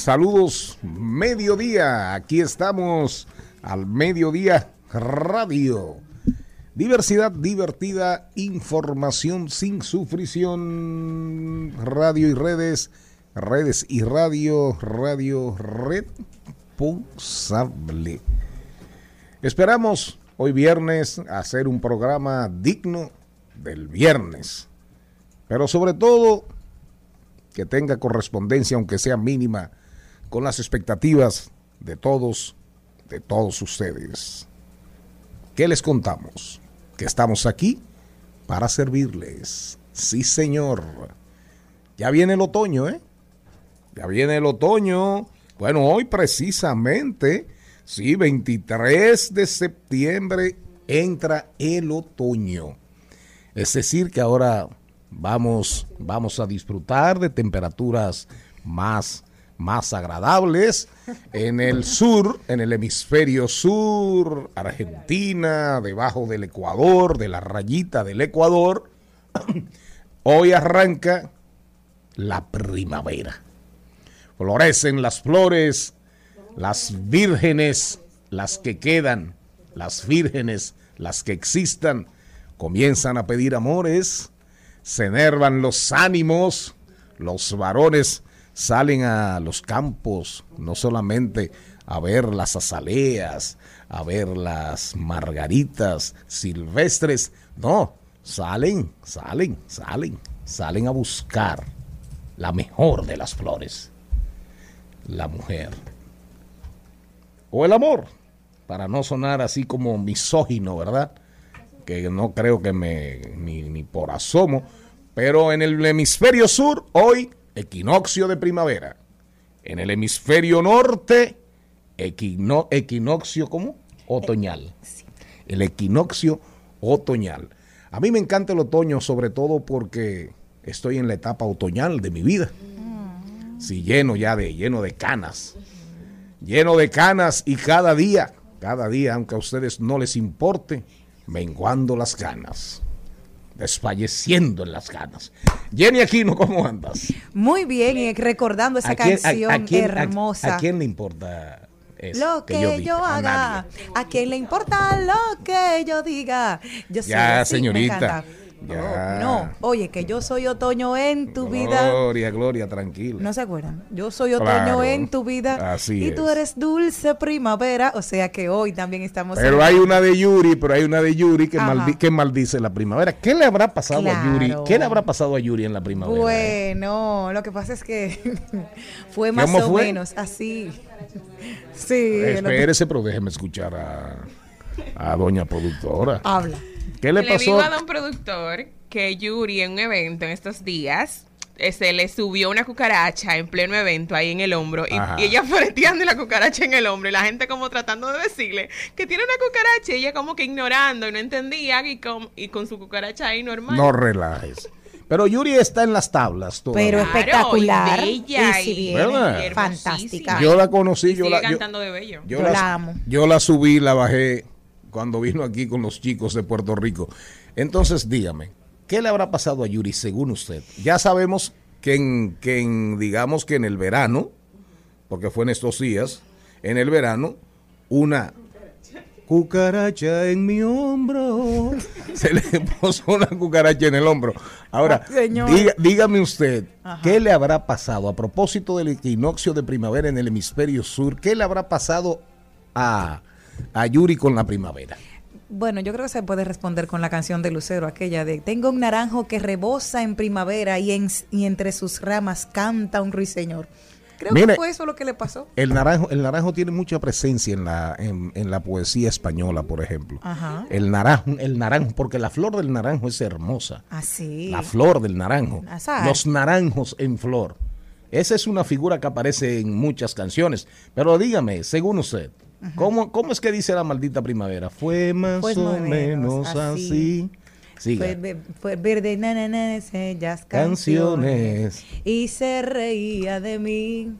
saludos. Mediodía. Aquí estamos al mediodía radio. Diversidad divertida, información sin sufrición, radio y redes, redes y radio, radio responsable. Esperamos hoy viernes hacer un programa digno del viernes, pero sobre todo que tenga correspondencia, aunque sea mínima, con las expectativas de todos, de todos ustedes. ¿Qué les contamos? Que estamos aquí para servirles. Sí, señor. Ya viene el otoño, ¿eh? Ya viene el otoño. Bueno, hoy precisamente, sí, 23 de septiembre entra el otoño. Es decir, que ahora vamos, vamos a disfrutar de temperaturas más más agradables en el sur, en el hemisferio sur, Argentina, debajo del Ecuador, de la rayita del Ecuador. Hoy arranca la primavera. Florecen las flores, las vírgenes, las que quedan, las vírgenes, las que existan, comienzan a pedir amores, se enervan los ánimos, los varones salen a los campos, no solamente a ver las azaleas, a ver las margaritas silvestres, no, salen, salen, salen, salen a buscar la mejor de las flores, la mujer. O el amor, para no sonar así como misógino, ¿verdad? Que no creo que me, ni, ni por asomo, pero en el hemisferio sur hoy equinoccio de primavera. En el hemisferio norte, equino, equinoccio, ¿cómo? Otoñal. El equinoccio otoñal. A mí me encanta el otoño, sobre todo porque estoy en la etapa otoñal de mi vida. Sí, lleno ya de, lleno de canas. Lleno de canas y cada día, cada día, aunque a ustedes no les importe, menguando las canas desfalleciendo en las ganas. Jenny Aquino, ¿cómo andas? Muy bien, y recordando esa canción hermosa. A, quién le importa eso? Lo que, yo, haga. A, quién le importa lo que yo diga? Yo ya, señorita. No, oye, que yo soy otoño en tu vida. Gloria, Gloria, tranquila. ¿No se acuerdan? Yo soy otoño en tu vida. Así y tú eres dulce primavera. O sea que hoy también estamos. Pero hay una de Yuri, pero hay una de Yuri que, que maldice la primavera. ¿Qué le habrá pasado a Yuri? ¿Qué le habrá pasado a Yuri en la primavera? Bueno, lo que pasa es que fue más o menos así. Sí. Espérese, pero déjeme escuchar a, a doña productora. Habla. ¿Qué le, pasó? Le digo a un productor que Yuri en un evento en estos días se le subió una cucaracha en pleno evento ahí en el hombro y, ella freteando la cucaracha en el hombro y la gente como tratando de decirle que tiene una cucaracha y ella como que ignorando y no entendía y con, y con su cucaracha ahí normal. No relajes. Pero Yuri está en las tablas todavía. Pero espectacular. Y bella y, fantástica. Yo la conocí, yo la, cantando de bello. Yo, la, amo. Yo la subí, la bajé cuando vino aquí con los chicos de Puerto Rico. Entonces, dígame, ¿qué le habrá pasado a Yuri según usted? Ya sabemos que en, que en digamos que en el verano, porque fue en estos días, en el verano, una cucaracha en mi hombro. Se le puso una cucaracha en el hombro. Ahora, dígame usted, ¿qué le habrá pasado a propósito del equinoccio de primavera en el hemisferio sur? ¿Qué le habrá pasado a, a Yuri con la primavera? Bueno, yo creo que se puede responder con la canción de Lucero, aquella de Tengo un naranjo que rebosa en primavera y, en, y entre sus ramas canta un ruiseñor. Creo que fue eso lo que le pasó. El naranjo, el naranjo tiene mucha presencia en la, en, la poesía española, por ejemplo. El naranjo, el naranjo, porque la flor del naranjo es hermosa. Así. Ah, la flor del naranjo. Los naranjos en flor. Esa es una figura que aparece en muchas canciones. Pero dígame, según usted, ¿cómo, ¿cómo, es que dice la maldita primavera? Fue más pues o menos, así. Fue, verde, na, ellas canciones. Y se reía de mí.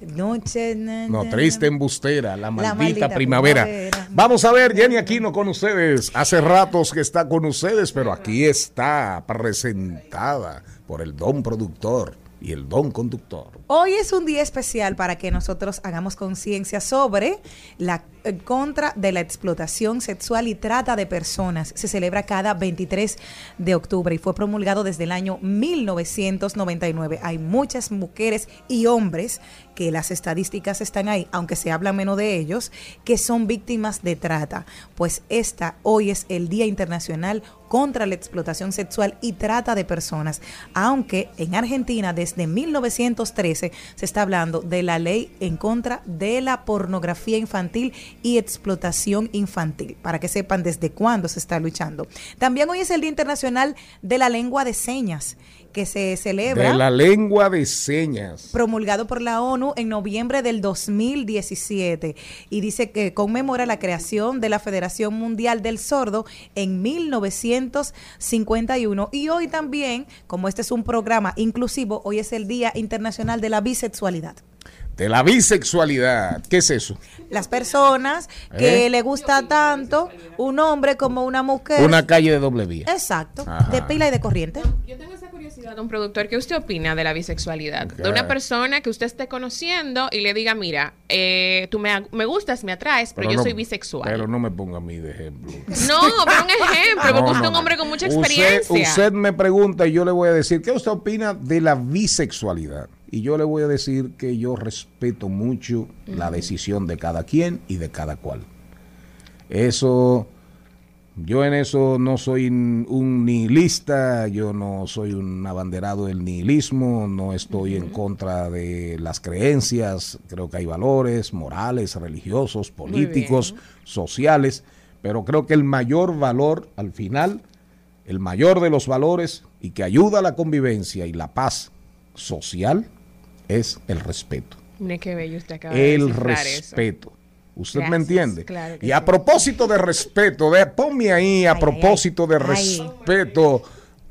Noche, no, triste embustera, la maldita, primavera. Vamos a ver, Jenny Aquino con ustedes. Hace ratos que está con ustedes, pero aquí está presentada por el don productor y el don conductor. Hoy es un día especial para que nosotros hagamos conciencia sobre la en contra de la explotación sexual y trata de personas. Se celebra cada 23 de octubre y fue promulgado desde el año 1999. Hay muchas mujeres y hombres que las estadísticas están ahí, aunque se habla menos de ellos, que son víctimas de trata. Pues esta hoy es el Día Internacional contra la explotación sexual y trata de personas, aunque en Argentina desde 1913 se está hablando de la ley en contra de la pornografía infantil y explotación infantil, para que sepan desde cuándo se está luchando. También hoy es el Día Internacional de la Lengua de Señas que se celebra. De la lengua de señas. Promulgado por la ONU en noviembre del 2017. Y dice que conmemora la creación de la Federación Mundial del Sordo en 1951. Y hoy también, como este es un programa inclusivo, hoy es el Día Internacional de la Bisexualidad de la bisexualidad. ¿Qué es eso? Las personas que ¿Eh? le gusta tanto un hombre como una mujer. Una calle de doble vía. Exacto, de pila y de corriente. Yo tengo don productor, ¿qué usted opina de la bisexualidad? De una persona que usted esté conociendo y le diga, mira, eh, tú me, me, gustas, me atraes, pero, yo soy bisexual. Pero no me ponga a mí de ejemplo. No, pero un ejemplo, porque usted es un hombre con mucha experiencia. usted me pregunta y yo le voy a decir, ¿qué usted opina de la bisexualidad? Y yo le voy a decir que yo respeto mucho la decisión de cada quien y de cada cual. Eso, yo en eso no soy un nihilista, yo no soy un abanderado del nihilismo, no estoy en contra de las creencias, creo que hay valores morales, religiosos, políticos, sociales, pero creo que el mayor valor al final, el mayor de los valores y que ayuda a la convivencia y la paz social, es el respeto. el respeto. ¿Usted me entiende? y a propósito de respeto, de, ponme ahí a propósito de respeto.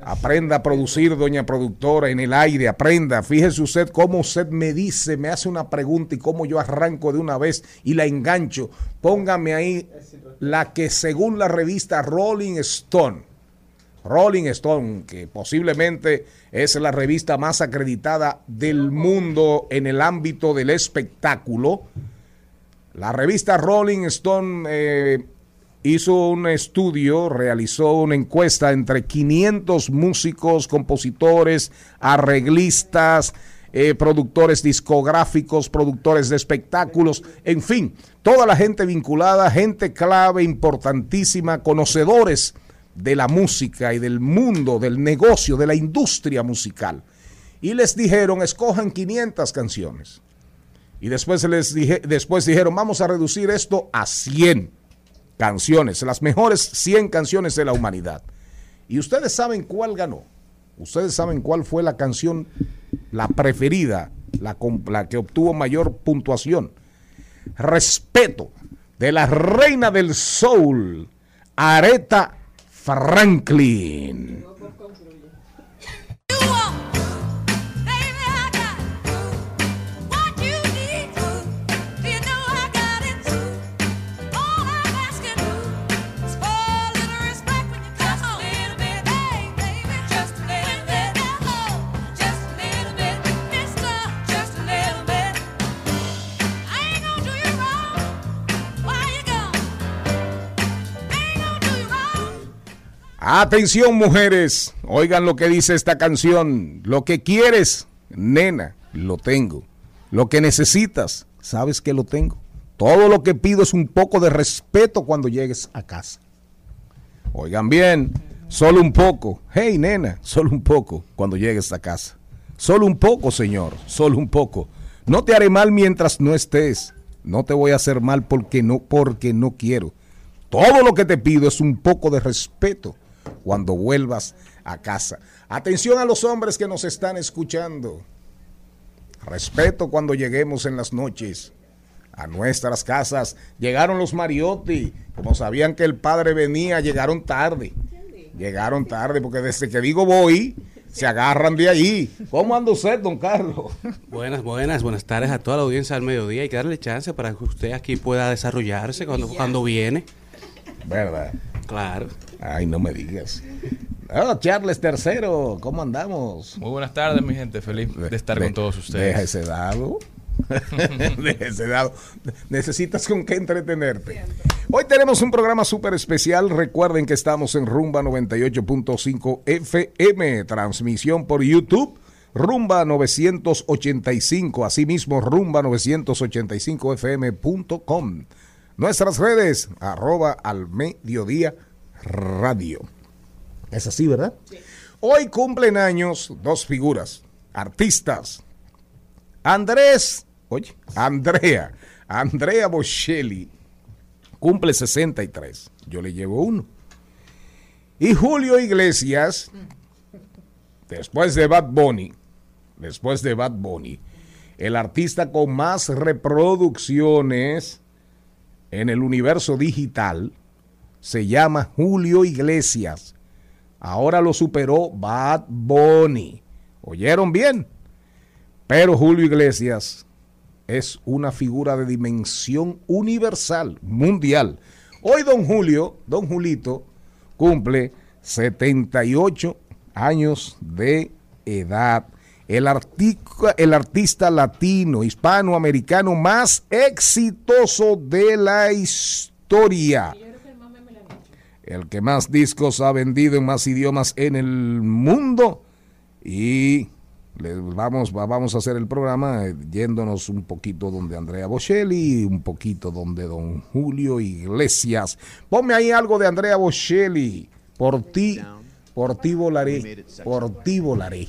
Aprenda a producir, doña productora, en el aire, aprenda. Fíjese usted cómo usted me dice, me hace una pregunta y cómo yo arranco de una vez y la engancho. Póngame ahí la que según la revista Rolling Stone, Rolling Stone, que posiblemente es la revista más acreditada del mundo en el ámbito del espectáculo. La revista Rolling Stone eh, hizo un estudio, realizó una encuesta entre 500 músicos, compositores, arreglistas, eh, productores discográficos, productores de espectáculos, en fin, toda la gente vinculada, gente clave, importantísima, conocedores de la música y del mundo, del negocio, de la industria musical. Y les dijeron, escojan 500 canciones. Y después, les dije, después dijeron, vamos a reducir esto a 100 canciones, las mejores 100 canciones de la humanidad. Y ustedes saben cuál ganó. Ustedes saben cuál fue la canción, la preferida, la, que obtuvo mayor puntuación. Respeto de la reina del soul, Aretha Franklin. Atención mujeres, oigan lo que dice esta canción. Lo que quieres, nena, lo tengo. Lo que necesitas, sabes que lo tengo. Todo lo que pido es un poco de respeto cuando llegues a casa. Oigan bien, solo un poco. Hey, nena, solo un poco cuando llegues a casa. Solo un poco, señor, solo un poco. No te haré mal mientras no estés. No te voy a hacer mal porque no porque no quiero. Todo lo que te pido es un poco de respeto cuando vuelvas a casa. Atención a los hombres que nos están escuchando. Respeto cuando lleguemos en las noches a nuestras casas. Llegaron los Mariotti, como sabían que el padre venía, llegaron tarde. Llegaron tarde, porque desde que digo voy, se agarran de ahí. ¿Cómo anda usted, don Carlos? Buenas, buenas, buenas tardes a toda la audiencia del mediodía. Hay que darle chance para que usted aquí pueda desarrollarse cuando, cuando viene. ¿Verdad? Claro. Ay, no me digas. Oh, Charles tercero, ¿cómo andamos? Muy buenas tardes, mi gente. Feliz de estar con todos ustedes. Deja ese dado. deja ese dado. Necesitas con qué entretenerte. Hoy tenemos un programa súper especial. Recuerden que estamos en Rumba 98.5 FM, transmisión por YouTube. Rumba 985, asimismo Rumba 985fm.com. Nuestras redes, arroba al mediodía radio. Es así, ¿verdad? Hoy cumplen años dos figuras, artistas. Andrés, oye, Andrea, Andrea Bocelli, cumple 63. Yo le llevo uno. Y Julio Iglesias, después de Bad Bunny, después de Bad Bunny, el artista con más reproducciones en el universo digital, se llama Julio Iglesias. Ahora lo superó Bad Bunny. ¿Oyeron bien? Pero Julio Iglesias es una figura de dimensión universal, mundial. Hoy don Julio, don Julito, cumple 78 años de edad. El, el artista latino, hispanoamericano más exitoso de la historia el que más discos ha vendido en más idiomas en el mundo. Y vamos, vamos a hacer el programa eh, yéndonos un poquito donde Andrea Bocelli, un poquito donde don Julio Iglesias. Ponme ahí algo de Andrea Bocelli. Por ti, por ti volaré, por ti volaré.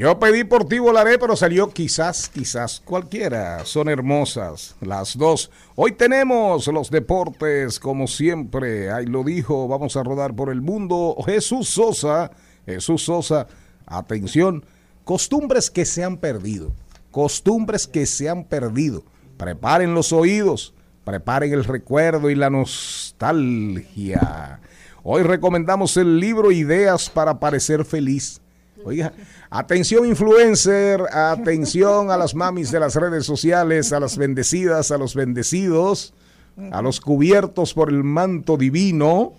yo pedí por ti volaré, pero salió quizás, quizás cualquiera. Son hermosas las dos. Hoy tenemos los deportes, como siempre. Ahí lo dijo, vamos a rodar por el mundo. Jesús Sosa, Jesús Sosa, atención, costumbres que se han perdido. Costumbres que se han perdido. Preparen los oídos, preparen el recuerdo y la nostalgia. Hoy recomendamos el libro Ideas para parecer feliz. Oiga, Atención influencer, atención a las mamis de las redes sociales, a las bendecidas, a los bendecidos, a los cubiertos por el manto divino.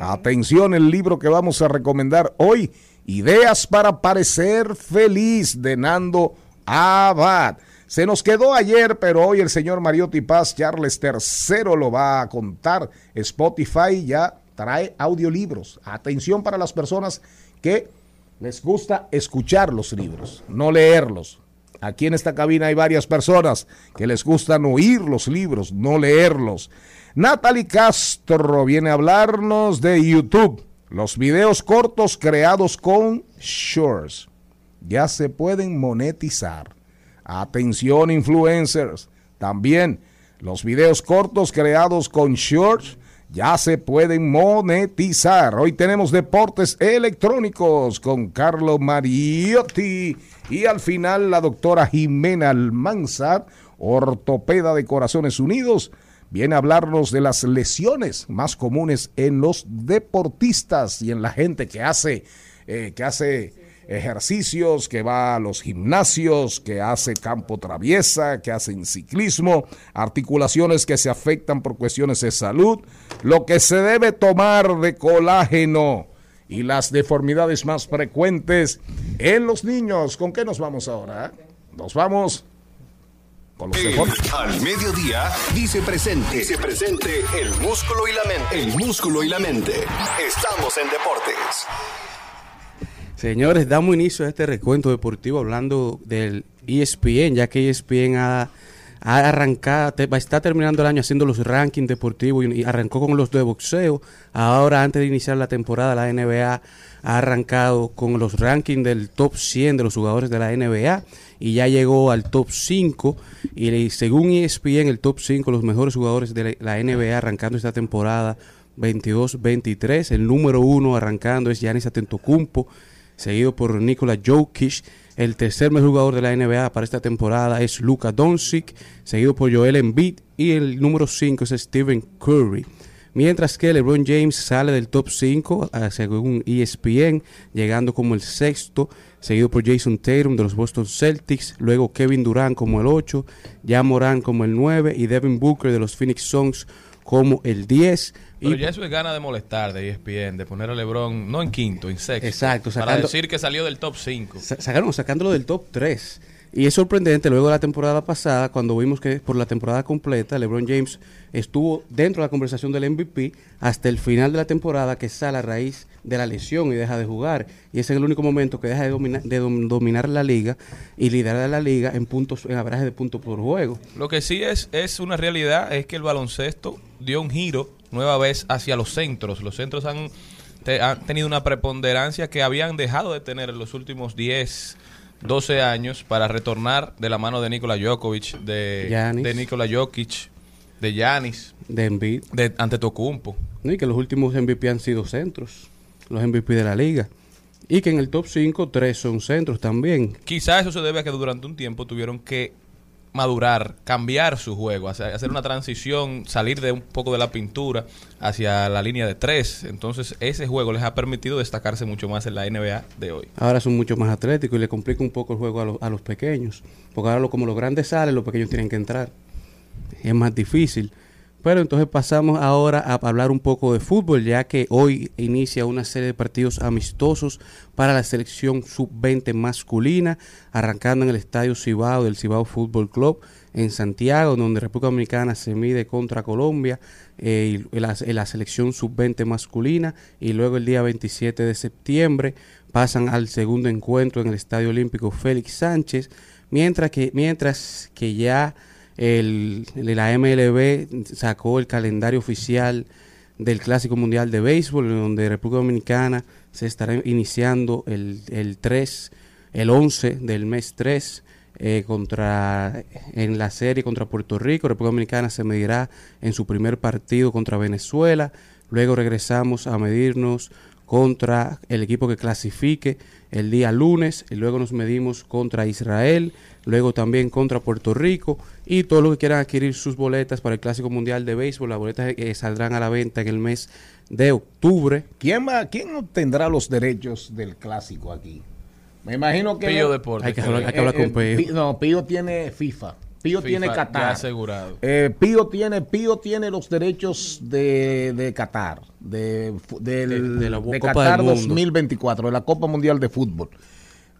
Atención el libro que vamos a recomendar hoy, Ideas para parecer feliz de Nando Abad. Se nos quedó ayer, pero hoy el señor Mariotti Paz Charles III lo va a contar. Spotify ya trae audiolibros. Atención para las personas que les gusta escuchar los libros, no leerlos. Aquí en esta cabina hay varias personas que les gustan oír los libros, no leerlos. Natalie Castro viene a hablarnos de YouTube. Los videos cortos creados con Shorts ya se pueden monetizar. Atención influencers. También los videos cortos creados con Shorts ya se pueden monetizar. Hoy tenemos deportes electrónicos con Carlo Mariotti y al final la doctora Jimena Almanza, ortopeda de Corazones Unidos, viene a hablarnos de las lesiones más comunes en los deportistas y en la gente que hace, eh, que hace ejercicios, que va a los gimnasios, que hace campo traviesa, que hacen ciclismo, articulaciones que se afectan por cuestiones de salud, lo que se debe tomar de colágeno y las deformidades más frecuentes en los niños. ¿Con qué nos vamos ahora? Nos vamos con los. Al mediodía, dice presente. Dice presente el músculo y la mente. El músculo y la mente. Estamos en deportes. Señores, damos inicio a este recuento deportivo hablando del ESPN, ya que ESPN ha, arrancado, está terminando el año haciendo los rankings deportivos y, arrancó con los de boxeo. Ahora, antes de iniciar la temporada, la NBA ha arrancado con los rankings del top 100 de los jugadores de la NBA y ya llegó al top 5 y según ESPN el top 5 los mejores jugadores de la NBA arrancando esta temporada 22-23, el número 1 arrancando es Giannis Atentocumpo seguido por Nikola Jokic. El tercer mejor jugador de la NBA para esta temporada es Luka Doncic, seguido por Joel Embiid y el número 5 es Stephen Curry. Mientras que LeBron James sale del top 5 ah, según ESPN, llegando como el sexto, seguido por Jason Tatum de los Boston Celtics, luego Kevin Durant como el 8, Ya Moran como el 9 y Devin Booker de los Phoenix Suns como el 10. Pero ya eso es gana de molestar de ESPN, de poner a LeBron no en quinto, en sexto. Exacto, para decir que salió del top 5. Sacaron, sacándolo del top 3. Y es sorprendente, luego de la temporada pasada, cuando vimos que por la temporada completa LeBron James estuvo dentro de la conversación del MVP hasta el final de la temporada que sale a raíz de la lesión y deja de jugar. Y ese es el único momento que deja de, de dominar la liga y liderar la liga en puntos en abraje de puntos por juego. Lo que sí es, es una realidad es que el baloncesto dio un giro nueva vez hacia los centros. Los centros han, han tenido una preponderancia que habían dejado de tener en los últimos 10 12 años para retornar de la mano de Nikola Djokovic, de, de Nikola Jokic, de Yanis, de Embiid, de Antetokounmpo. Y que los últimos MVP han sido centros, los MVP de la liga. Y que en el top 5, tres son centros también. Quizás eso se debe a que durante un tiempo tuvieron que madurar, cambiar su juego, hacer una transición, salir de un poco de la pintura hacia la línea de tres. Entonces ese juego les ha permitido destacarse mucho más en la NBA de hoy. Ahora son mucho más atléticos y le complica un poco el juego a, a los pequeños. Porque ahora como los grandes salen, los pequeños tienen que entrar. Es más difícil. Pero entonces pasamos ahora a hablar un poco de fútbol, ya que hoy inicia una serie de partidos amistosos para la selección sub-20 masculina, arrancando en el Estadio Cibao del Cibao Fútbol Club en Santiago, donde República Dominicana se mide contra Colombia, eh, y la, la selección sub-20 masculina, y luego el día 27 de septiembre pasan al segundo encuentro en el Estadio Olímpico Félix Sánchez, mientras que, mientras que ya el, la MLB sacó el calendario oficial del Clásico Mundial de Béisbol, donde República Dominicana se estará iniciando el, el 3, el 11 del mes 3 eh, contra en la serie contra Puerto Rico. República Dominicana se medirá en su primer partido contra Venezuela. Luego regresamos a medirnos contra el equipo que clasifique el día lunes y luego nos medimos contra Israel, luego también contra Puerto Rico y todos los que quieran adquirir sus boletas para el Clásico Mundial de Béisbol, las boletas eh, saldrán a la venta en el mes de octubre. ¿Quién, va, ¿Quién obtendrá los derechos del Clásico aquí? Me imagino que... Pío Deportes. Hay que hablar, hay que hablar con eh, Pío. No, Pío tiene FIFA. Pío tiene Qatar. asegurado. Eh, Pío tiene Pío tiene los derechos de, de Qatar, de, De la de Copa Qatar del Mundo. 2024, de la Copa Mundial de Fútbol.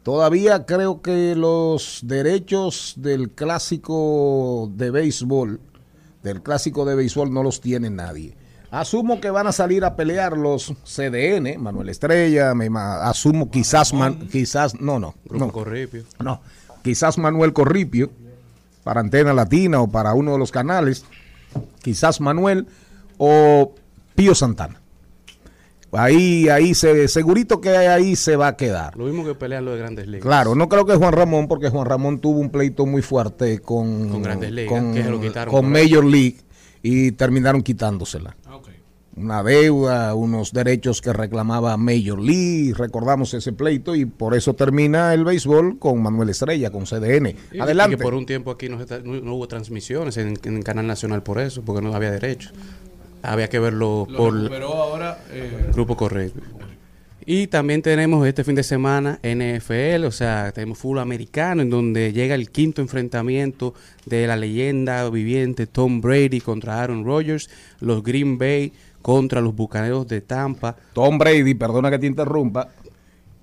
Todavía creo que los derechos del clásico de béisbol, del clásico de béisbol no los tiene nadie. Asumo que van a salir a pelear los CDN, Manuel Estrella, me asumo quizás, Man- quizás, no, no, no, quizás Manuel Corripio para Antena Latina o para uno de los canales, quizás Manuel o Pío Santana. Ahí, ahí se, segurito que ahí se va a quedar. Lo mismo que pelean los de Grandes Ligas. Claro, no creo que Juan Ramón, porque Juan Ramón tuvo un pleito muy fuerte con, Con Grandes Ligas, con, que se lo quitaron con por ahí. Major League y terminaron quitándosela. Una deuda, unos derechos que reclamaba Major League, recordamos ese pleito y por eso termina el béisbol con Manuel Estrella, con CDN. Y- Adelante. Y que por un tiempo aquí no, hubo transmisiones en, canal nacional por eso, porque no había derecho. Había que verlo Lo por ahora. eh, Grupo Correcto. Y también tenemos este fin de semana NFL, o sea, tenemos fútbol americano, en donde llega el quinto enfrentamiento de la leyenda viviente Tom Brady contra Aaron Rodgers, los Green Bay contra los Bucaneros de Tampa. Tom Brady, perdona que te interrumpa,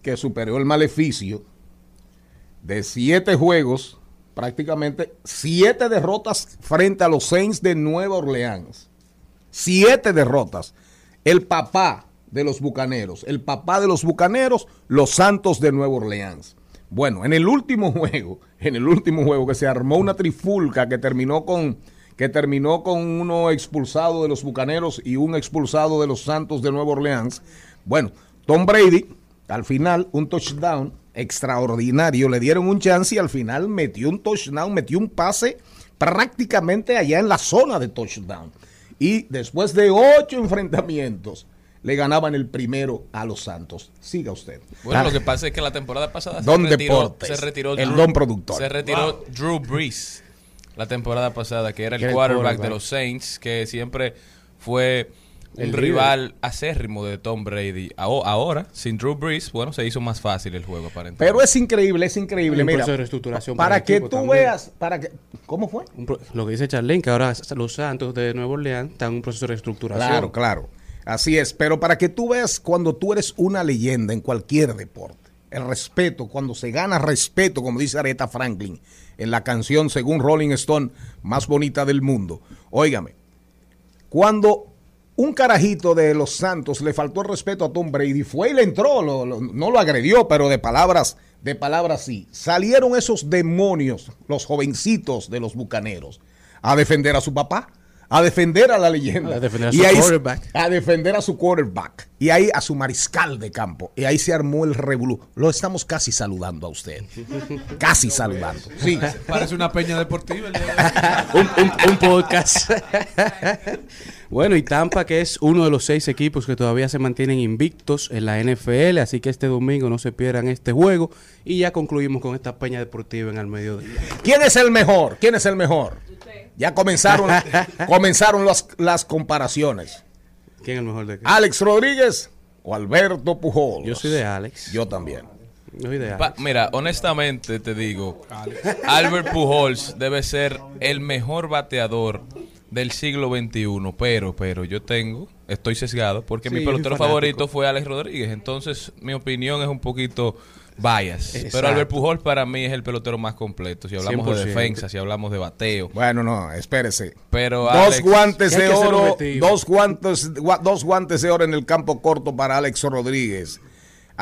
que superó el maleficio de siete juegos, prácticamente siete derrotas frente a los Saints de Nueva Orleans. Siete derrotas. El papá de los Bucaneros, el papá de los Bucaneros, los Santos de Nueva Orleans. Bueno, en el último juego, en el último juego que se armó una trifulca que terminó con que terminó con uno expulsado de los Bucaneros y un expulsado de los Santos de Nueva Orleans. Bueno, Tom Brady, al final, un touchdown extraordinario, le dieron un chance y al final metió un touchdown, metió un pase prácticamente allá en la zona de touchdown. Y después de ocho enfrentamientos, le ganaban el primero a los Santos. Siga usted. Bueno, Ah, lo que pasa es que la temporada pasada Don se retiró, Deportes, se retiró el don productor. Se retiró Drew Brees la temporada pasada, que era el el quarterback quarterback. de los Saints, que siempre fue un El rival acérrimo de Tom Brady. Aho- Ahora, sin Drew Brees, bueno, se hizo más fácil el juego aparentemente. Pero es increíble, es increíble. Un Mira, proceso de reestructuración para que tú también. veas, para que, ¿cómo fue? Pro- lo que dice Charlene, que ahora los Santos de Nueva Orleans están en un proceso de reestructuración. Claro, claro. Así es. Pero para que tú veas cuando tú eres una leyenda en cualquier deporte, el respeto, cuando se gana respeto, como dice Aretha Franklin en la canción, según Rolling Stone, más bonita del mundo. Óigame, cuando un carajito de los Santos le faltó el respeto a Tom Brady, fue y le entró, no lo agredió, pero de palabras, de palabras sí. Salieron esos demonios, los jovencitos de los bucaneros, a defender a su papá, a defender a la leyenda. A defender a Y su ahí- quarterback. A defender a su quarterback. Y ahí a su mariscal de campo. Y ahí se armó el revolú. Lo estamos casi saludando a usted. Casi saludando. Sí. Parece una peña deportiva. un, un- un podcast. bueno, y Tampa, que es uno de los seis equipos que todavía se mantienen invictos en la NFL, así que este domingo no se pierdan este juego. Y ya concluimos con esta peña deportiva en el mediodía. ¿Quién es el mejor? ¿Quién es el mejor? Ya comenzaron, comenzaron las, las comparaciones. ¿Quién es el mejor de qué? ¿Alex Rodríguez o Alberto Pujols? Yo soy de Alex. Yo también. Yo soy de Pa- Alex. mira, honestamente te digo, Albert Pujols debe ser el mejor bateador del siglo XXI, pero, pero yo tengo, estoy sesgado, porque Sí, mi pelotero fanático. favorito fue Alex Rodríguez, entonces mi opinión es un poquito bias, Exacto. pero Albert Pujols para mí es el pelotero más completo, si hablamos de 100%. defensa, si hablamos de bateo, Bueno, no, espérese. pero Dos Alex- guantes de oro, dos guantes, gua- dos guantes de oro en el campo corto para Alex Rodríguez.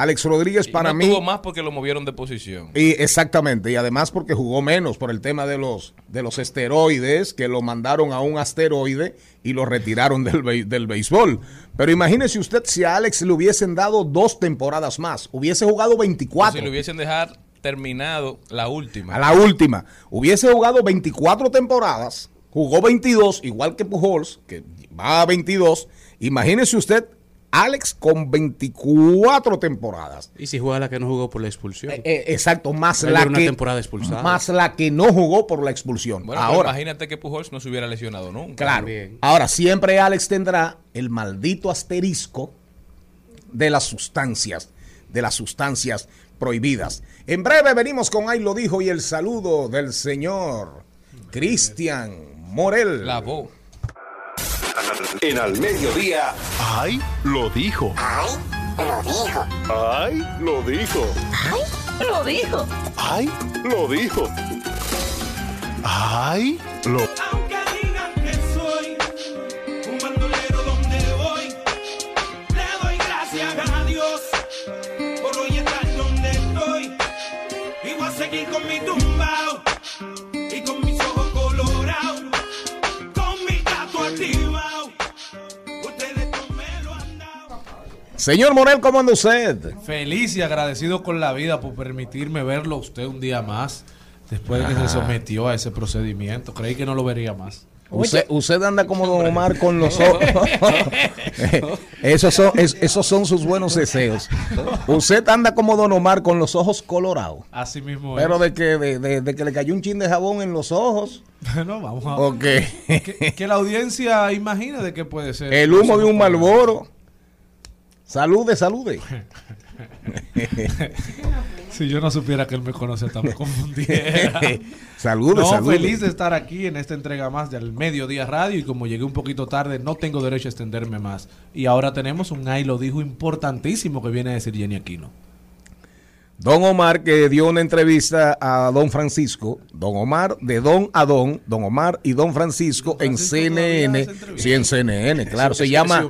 Alex Rodríguez y para no mí tuvo más porque lo movieron de posición. Y exactamente, y además porque jugó menos por el tema de los de los esteroides, que lo mandaron a un asteroide y lo retiraron del, del béisbol. Pero imagínese usted si a Alex le hubiesen dado dos temporadas más, hubiese jugado O 24. si le hubiesen dejado terminado la última. A la última, hubiese jugado 24 temporadas, jugó 22, igual que Pujols, que va a 22. Imagínese usted, Alex con 24 temporadas. Y si juega la que no jugó por la expulsión. Eh, eh, exacto, más la era una que temporada expulsado. más la que no jugó por la expulsión. Bueno, Ahora, imagínate que Pujols no se hubiera lesionado nunca. claro. también. Ahora siempre Alex tendrá el maldito asterisco de las sustancias, de las sustancias prohibidas. En breve venimos con ahí lo dijo y el saludo del señor Cristian Morel. La voz en al mediodía. ¡Ay! Lo dijo. ¡Ay! Lo dijo. ¡Ay! Lo dijo. ¡Ay! Lo dijo. ¡Ay! Lo dijo. ¡Ay! Lo. dijo. Aunque digan que soy un bandolero donde voy, le doy gracias a Dios por hoy estar donde estoy y voy a seguir con mi tu Señor Morel, ¿cómo anda usted? Feliz y agradecido con la vida por permitirme verlo a usted un día más. Después de que se sometió a ese procedimiento. Creí que no lo vería más. Usted, usted anda como Don Omar con los ojos. esos, son, es- esos son sus buenos deseos. Usted anda como Don Omar con los ojos colorados. Así mismo Pero es. de que, de, de- de que le cayó un chin de jabón en los ojos. Bueno, vamos a O que que, que la audiencia imagine de qué puede ser. el humo de un malboro. Salude, salude. Si yo no supiera que él me conoce, tan me confundiera. salude, No, salude. feliz de estar aquí en esta entrega más del Mediodía Radio y como llegué un poquito tarde, no tengo derecho a extenderme más. Y ahora tenemos un ay lo dijo importantísimo que viene a decir Jenny Aquino. Don Omar que dio una entrevista a Don Francisco, Don Omar de Don a Don, Don Omar y Don Francisco en Francisco CNN, sí en CNN, claro, se llama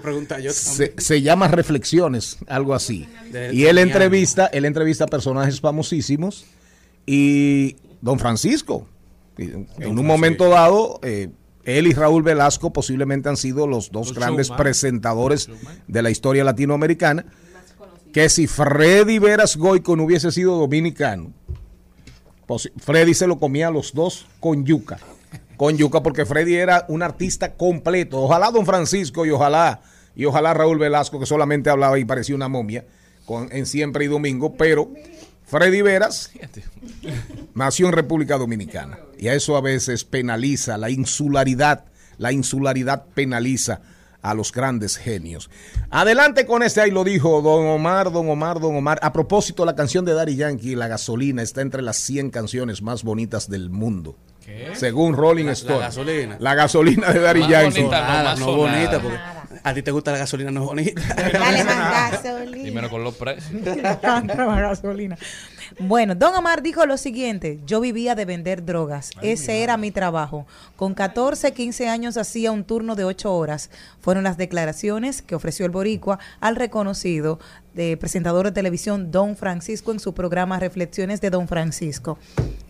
se, se llama Reflexiones, algo así. Y él entrevista, él entrevista a personajes famosísimos y Don Francisco, en un momento dado eh, él y Raúl Velasco posiblemente han sido los dos Los grandes showman. presentadores de la historia latinoamericana que si Freddy Veras Goico no hubiese sido dominicano, posi- Freddy se lo comía a los dos con yuca. Con yuca, porque Freddy era un artista completo. Ojalá Don Francisco y ojalá, y ojalá Raúl Velasco, que solamente hablaba y parecía una momia, con, en siempre y domingo, pero Freddy Veras nació en República Dominicana. Y a eso a veces penaliza la insularidad. La insularidad penaliza a los grandes genios. Adelante con este, ahí lo dijo Don Omar, Don Omar, Don Omar. A propósito, la canción de Daddy Yankee, La Gasolina, está entre las 100 canciones más bonitas del mundo. Según Rolling Stone. gasolina. La gasolina de Daddy Más Yankee. bonita. Nada, más no bonita, porque a ti te gusta la gasolina, no es bonita. Dale más gasolina. Y menos con los precios. Gasolina. Bueno, Don Omar dijo lo siguiente, yo vivía de vender drogas, ese era mi trabajo. Con 14, 15 años hacía un turno de 8 horas. Fueron las declaraciones que ofreció el boricua al reconocido de presentador de televisión Don Francisco en su programa Reflexiones de Don Francisco.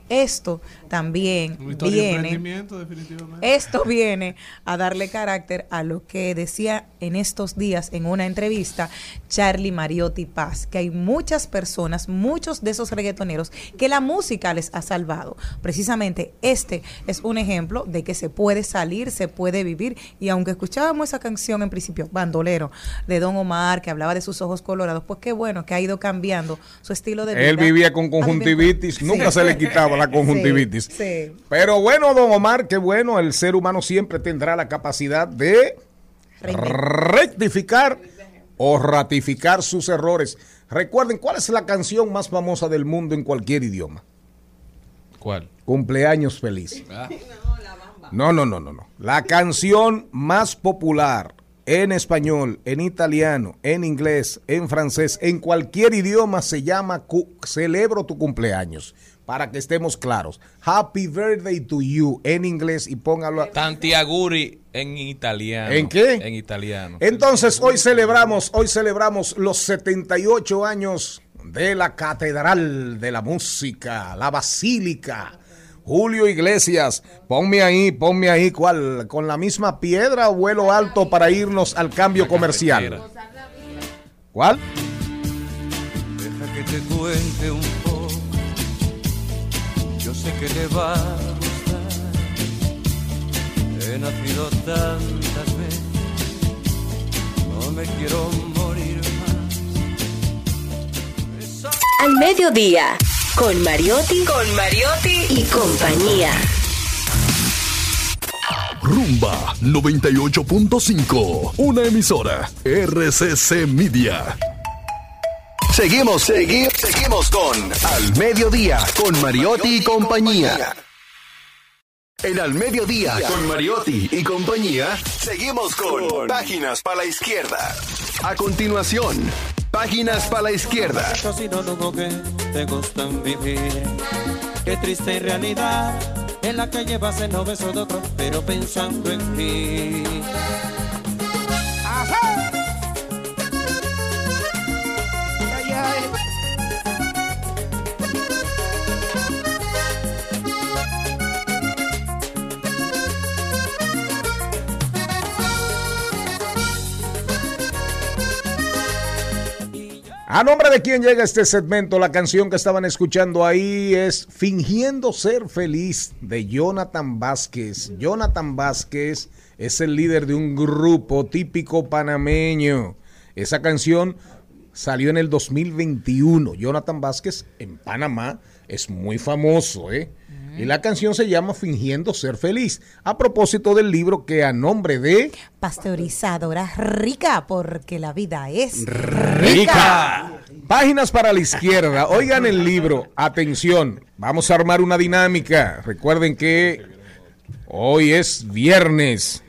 Esto también viene emprendimiento, definitivamente. esto viene a darle carácter a lo que decía en estos días en una entrevista Charlie Mariotti Paz, que hay muchas personas, muchos de esos reggaetoneros, que la música les ha salvado. Precisamente este es un ejemplo de que se puede salir, se puede vivir, y aunque escuchábamos esa canción en principio, Bandolero, de Don Omar, que hablaba de sus ojos colorados, pues qué bueno que ha ido cambiando su estilo de vida. Él vivía con conjuntivitis, nunca Sí. se le quitaba la conjuntivitis. Sí, sí. Pero bueno, don Omar, qué bueno, el ser humano siempre tendrá la capacidad de rectificar o ratificar sus errores. Recuerden, ¿cuál es la canción más famosa del mundo en cualquier idioma? ¿Cuál? Cumpleaños feliz. No, no, no, no, no. La canción más popular en español, en italiano, en inglés, en francés, en cualquier idioma se llama Celebro tu cumpleaños. Para que estemos claros. Happy birthday to you en inglés y póngalo. a- Tanti auguri en italiano. ¿En qué? En italiano. Entonces, hoy celebramos, hoy celebramos los 78 años de la Catedral de la Música, la Basílica. Julio Iglesias, ponme ahí, ponme ahí, ¿cuál? ¿Con la misma piedra o vuelo alto para irnos al cambio comercial? ¿Cuál? Deja que te cuente un poco. Yo sé que te va a gustar. He nacido tantas veces. No me quiero morir más. Esa- Al mediodía, con Mariotti, con Mariotti y compañía. Rumba 98.5. Una emisora. RCC Media. Seguimos, seguimos, seguimos con Al Mediodía, con Mariotti y compañía. En Al Mediodía, con Mariotti y compañía, seguimos con Páginas para la Izquierda. A continuación, Páginas para la Izquierda. Si no dudo que te gustan vivir. Qué triste realidad en la que llevas el beso de otro, pero pensando en ti. A nombre de quien llega este segmento, la canción que estaban escuchando ahí es Fingiendo ser feliz de Jonathan Vázquez. Jonathan Vázquez es el líder de un grupo típico panameño. Esa canción salió en el 2021. Jonathan Vázquez en Panamá es muy famoso, ¿eh? Y la canción se llama Fingiendo ser feliz. A propósito del libro que a nombre de Pasteurizadora rica, porque la vida es Rica. Páginas para la izquierda. Oigan el libro. Atención. Vamos a armar una dinámica. Recuerden que hoy es viernes.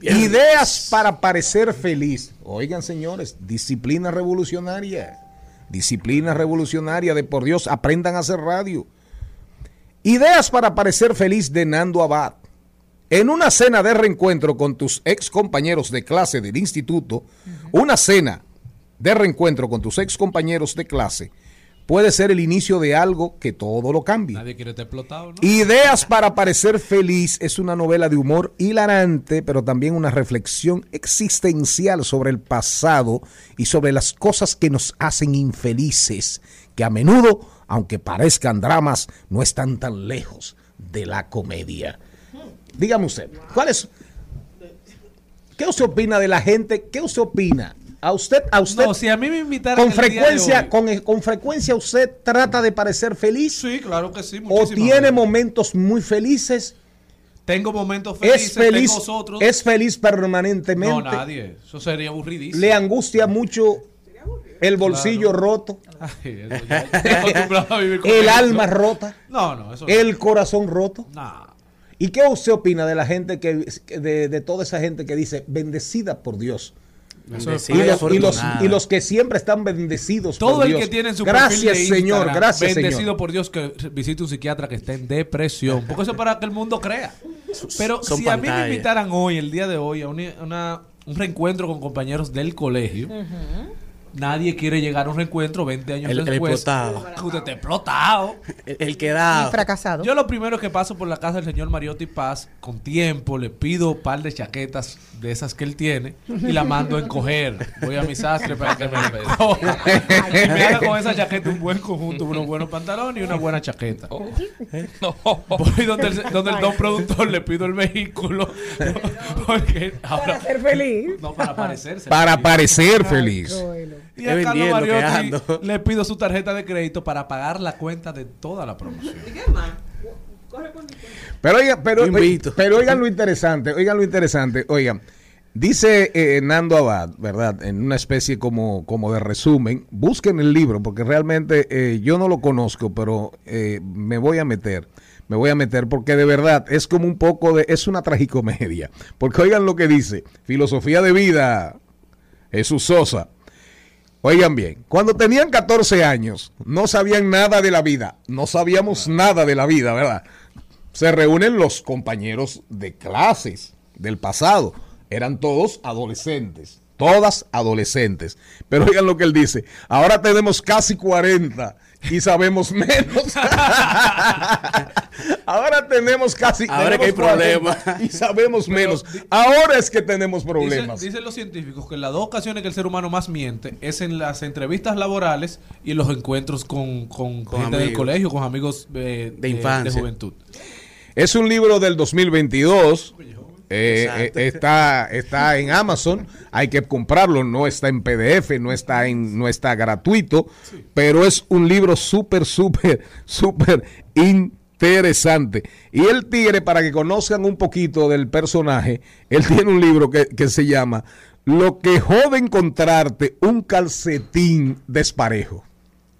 Ideas para parecer feliz. Oigan, señores, disciplina revolucionaria. Disciplina revolucionaria de por Dios, aprendan a hacer radio. Ideas para parecer feliz de Nando Abad. En una cena de reencuentro con tus ex compañeros de clase del instituto, una cena de reencuentro con tus ex compañeros de clase puede ser el inicio de algo que todo lo cambie. Nadie quiere estar explotado, ¿no? Ideas para parecer feliz es una novela de humor hilarante, pero también una reflexión existencial sobre el pasado y sobre las cosas que nos hacen infelices, que a menudo, aunque parezcan dramas, no están tan lejos de la comedia. Dígame usted, ¿cuál es? ¿Qué usted opina de la gente? ¿Qué usted opina? A usted, a usted. No, si a mí me invitaran con frecuencia, hoy- con, con frecuencia usted trata de parecer feliz Sí, claro que sí. o tiene veces. momentos muy felices. Tengo momentos felices, Es feliz, tengo otros. es feliz permanentemente. No, nadie. Eso sería aburridísimo. Le angustia mucho el bolsillo roto, Ay, eso ya- estoy acostumbrado a vivir con el eso. alma rota, No, no, eso no. el corazón roto. No. ¿Y qué usted opina de la gente que de, de toda esa gente que dice bendecida por Dios? Y Bendecida los, y, los, afortunada. y los que siempre están bendecidos Todo por el Dios. que tiene en su gracias, perfil de Señor, gracias, bendecido Señor. por Dios que visite un psiquiatra que esté en depresión. Porque eso es para que el mundo crea. Pero Son si a mí me invitaran hoy, el día de hoy, a una- una- un reencuentro con compañeros del colegio, nadie quiere llegar a un reencuentro 20 años El- el después. explotado. Usted está explotado. El, el que y da. fracasado. Yo lo primero que paso por la casa del señor Mariotti Paz, con tiempo, le pido un par de chaquetas de esas que él tiene y la mando a encoger. Voy a mi sastre para que me coja. Y me haga con esa chaqueta un buen conjunto, unos buenos pantalones y una buena chaqueta. No. Voy donde el, donde el don productor le pido el vehículo. Porque ahora. ser feliz. No, para parecerse. Para parecer feliz. Y a Carlos Mariotti le pido su tarjeta de crédito para pagar la cuenta de toda la promoción. Pero oigan, pero, invito. pero oigan lo interesante, oigan lo interesante, oigan. Dice eh, Nando Abad, ¿verdad? En una especie como, como de resumen, busquen el libro, porque realmente eh, yo no lo conozco, pero eh, me voy a meter, me voy a meter, porque de verdad es como un poco de, es una tragicomedia. Porque oigan lo que dice, filosofía de vida, Jesús Sosa. Oigan bien, cuando tenían 14 años, no sabían nada de la vida, no sabíamos nada de la vida, ¿verdad? Se reúnen los compañeros de clases del pasado, eran todos adolescentes, todas adolescentes. Pero oigan lo que él dice, ahora tenemos casi 40 y sabemos menos. ahora tenemos casi Ahora que hay tenemos 40 problemas. y sabemos Pero menos. Ahora es que tenemos problemas. Dicen los científicos que las dos ocasiones que el ser humano más miente es en las entrevistas laborales y en los encuentros con, con, Con gente del colegio, con amigos eh, De infancia. de juventud. Es un libro del 2022. Eh, Exacto. Eh, está, está en Amazon, hay que comprarlo, no está en PDF, no está en, no está gratuito, pero es un libro súper, súper, súper interesante. Y el tigre, para que conozcan un poquito del personaje, él tiene un libro que, que se llama Lo que jode encontrarte un calcetín desparejo.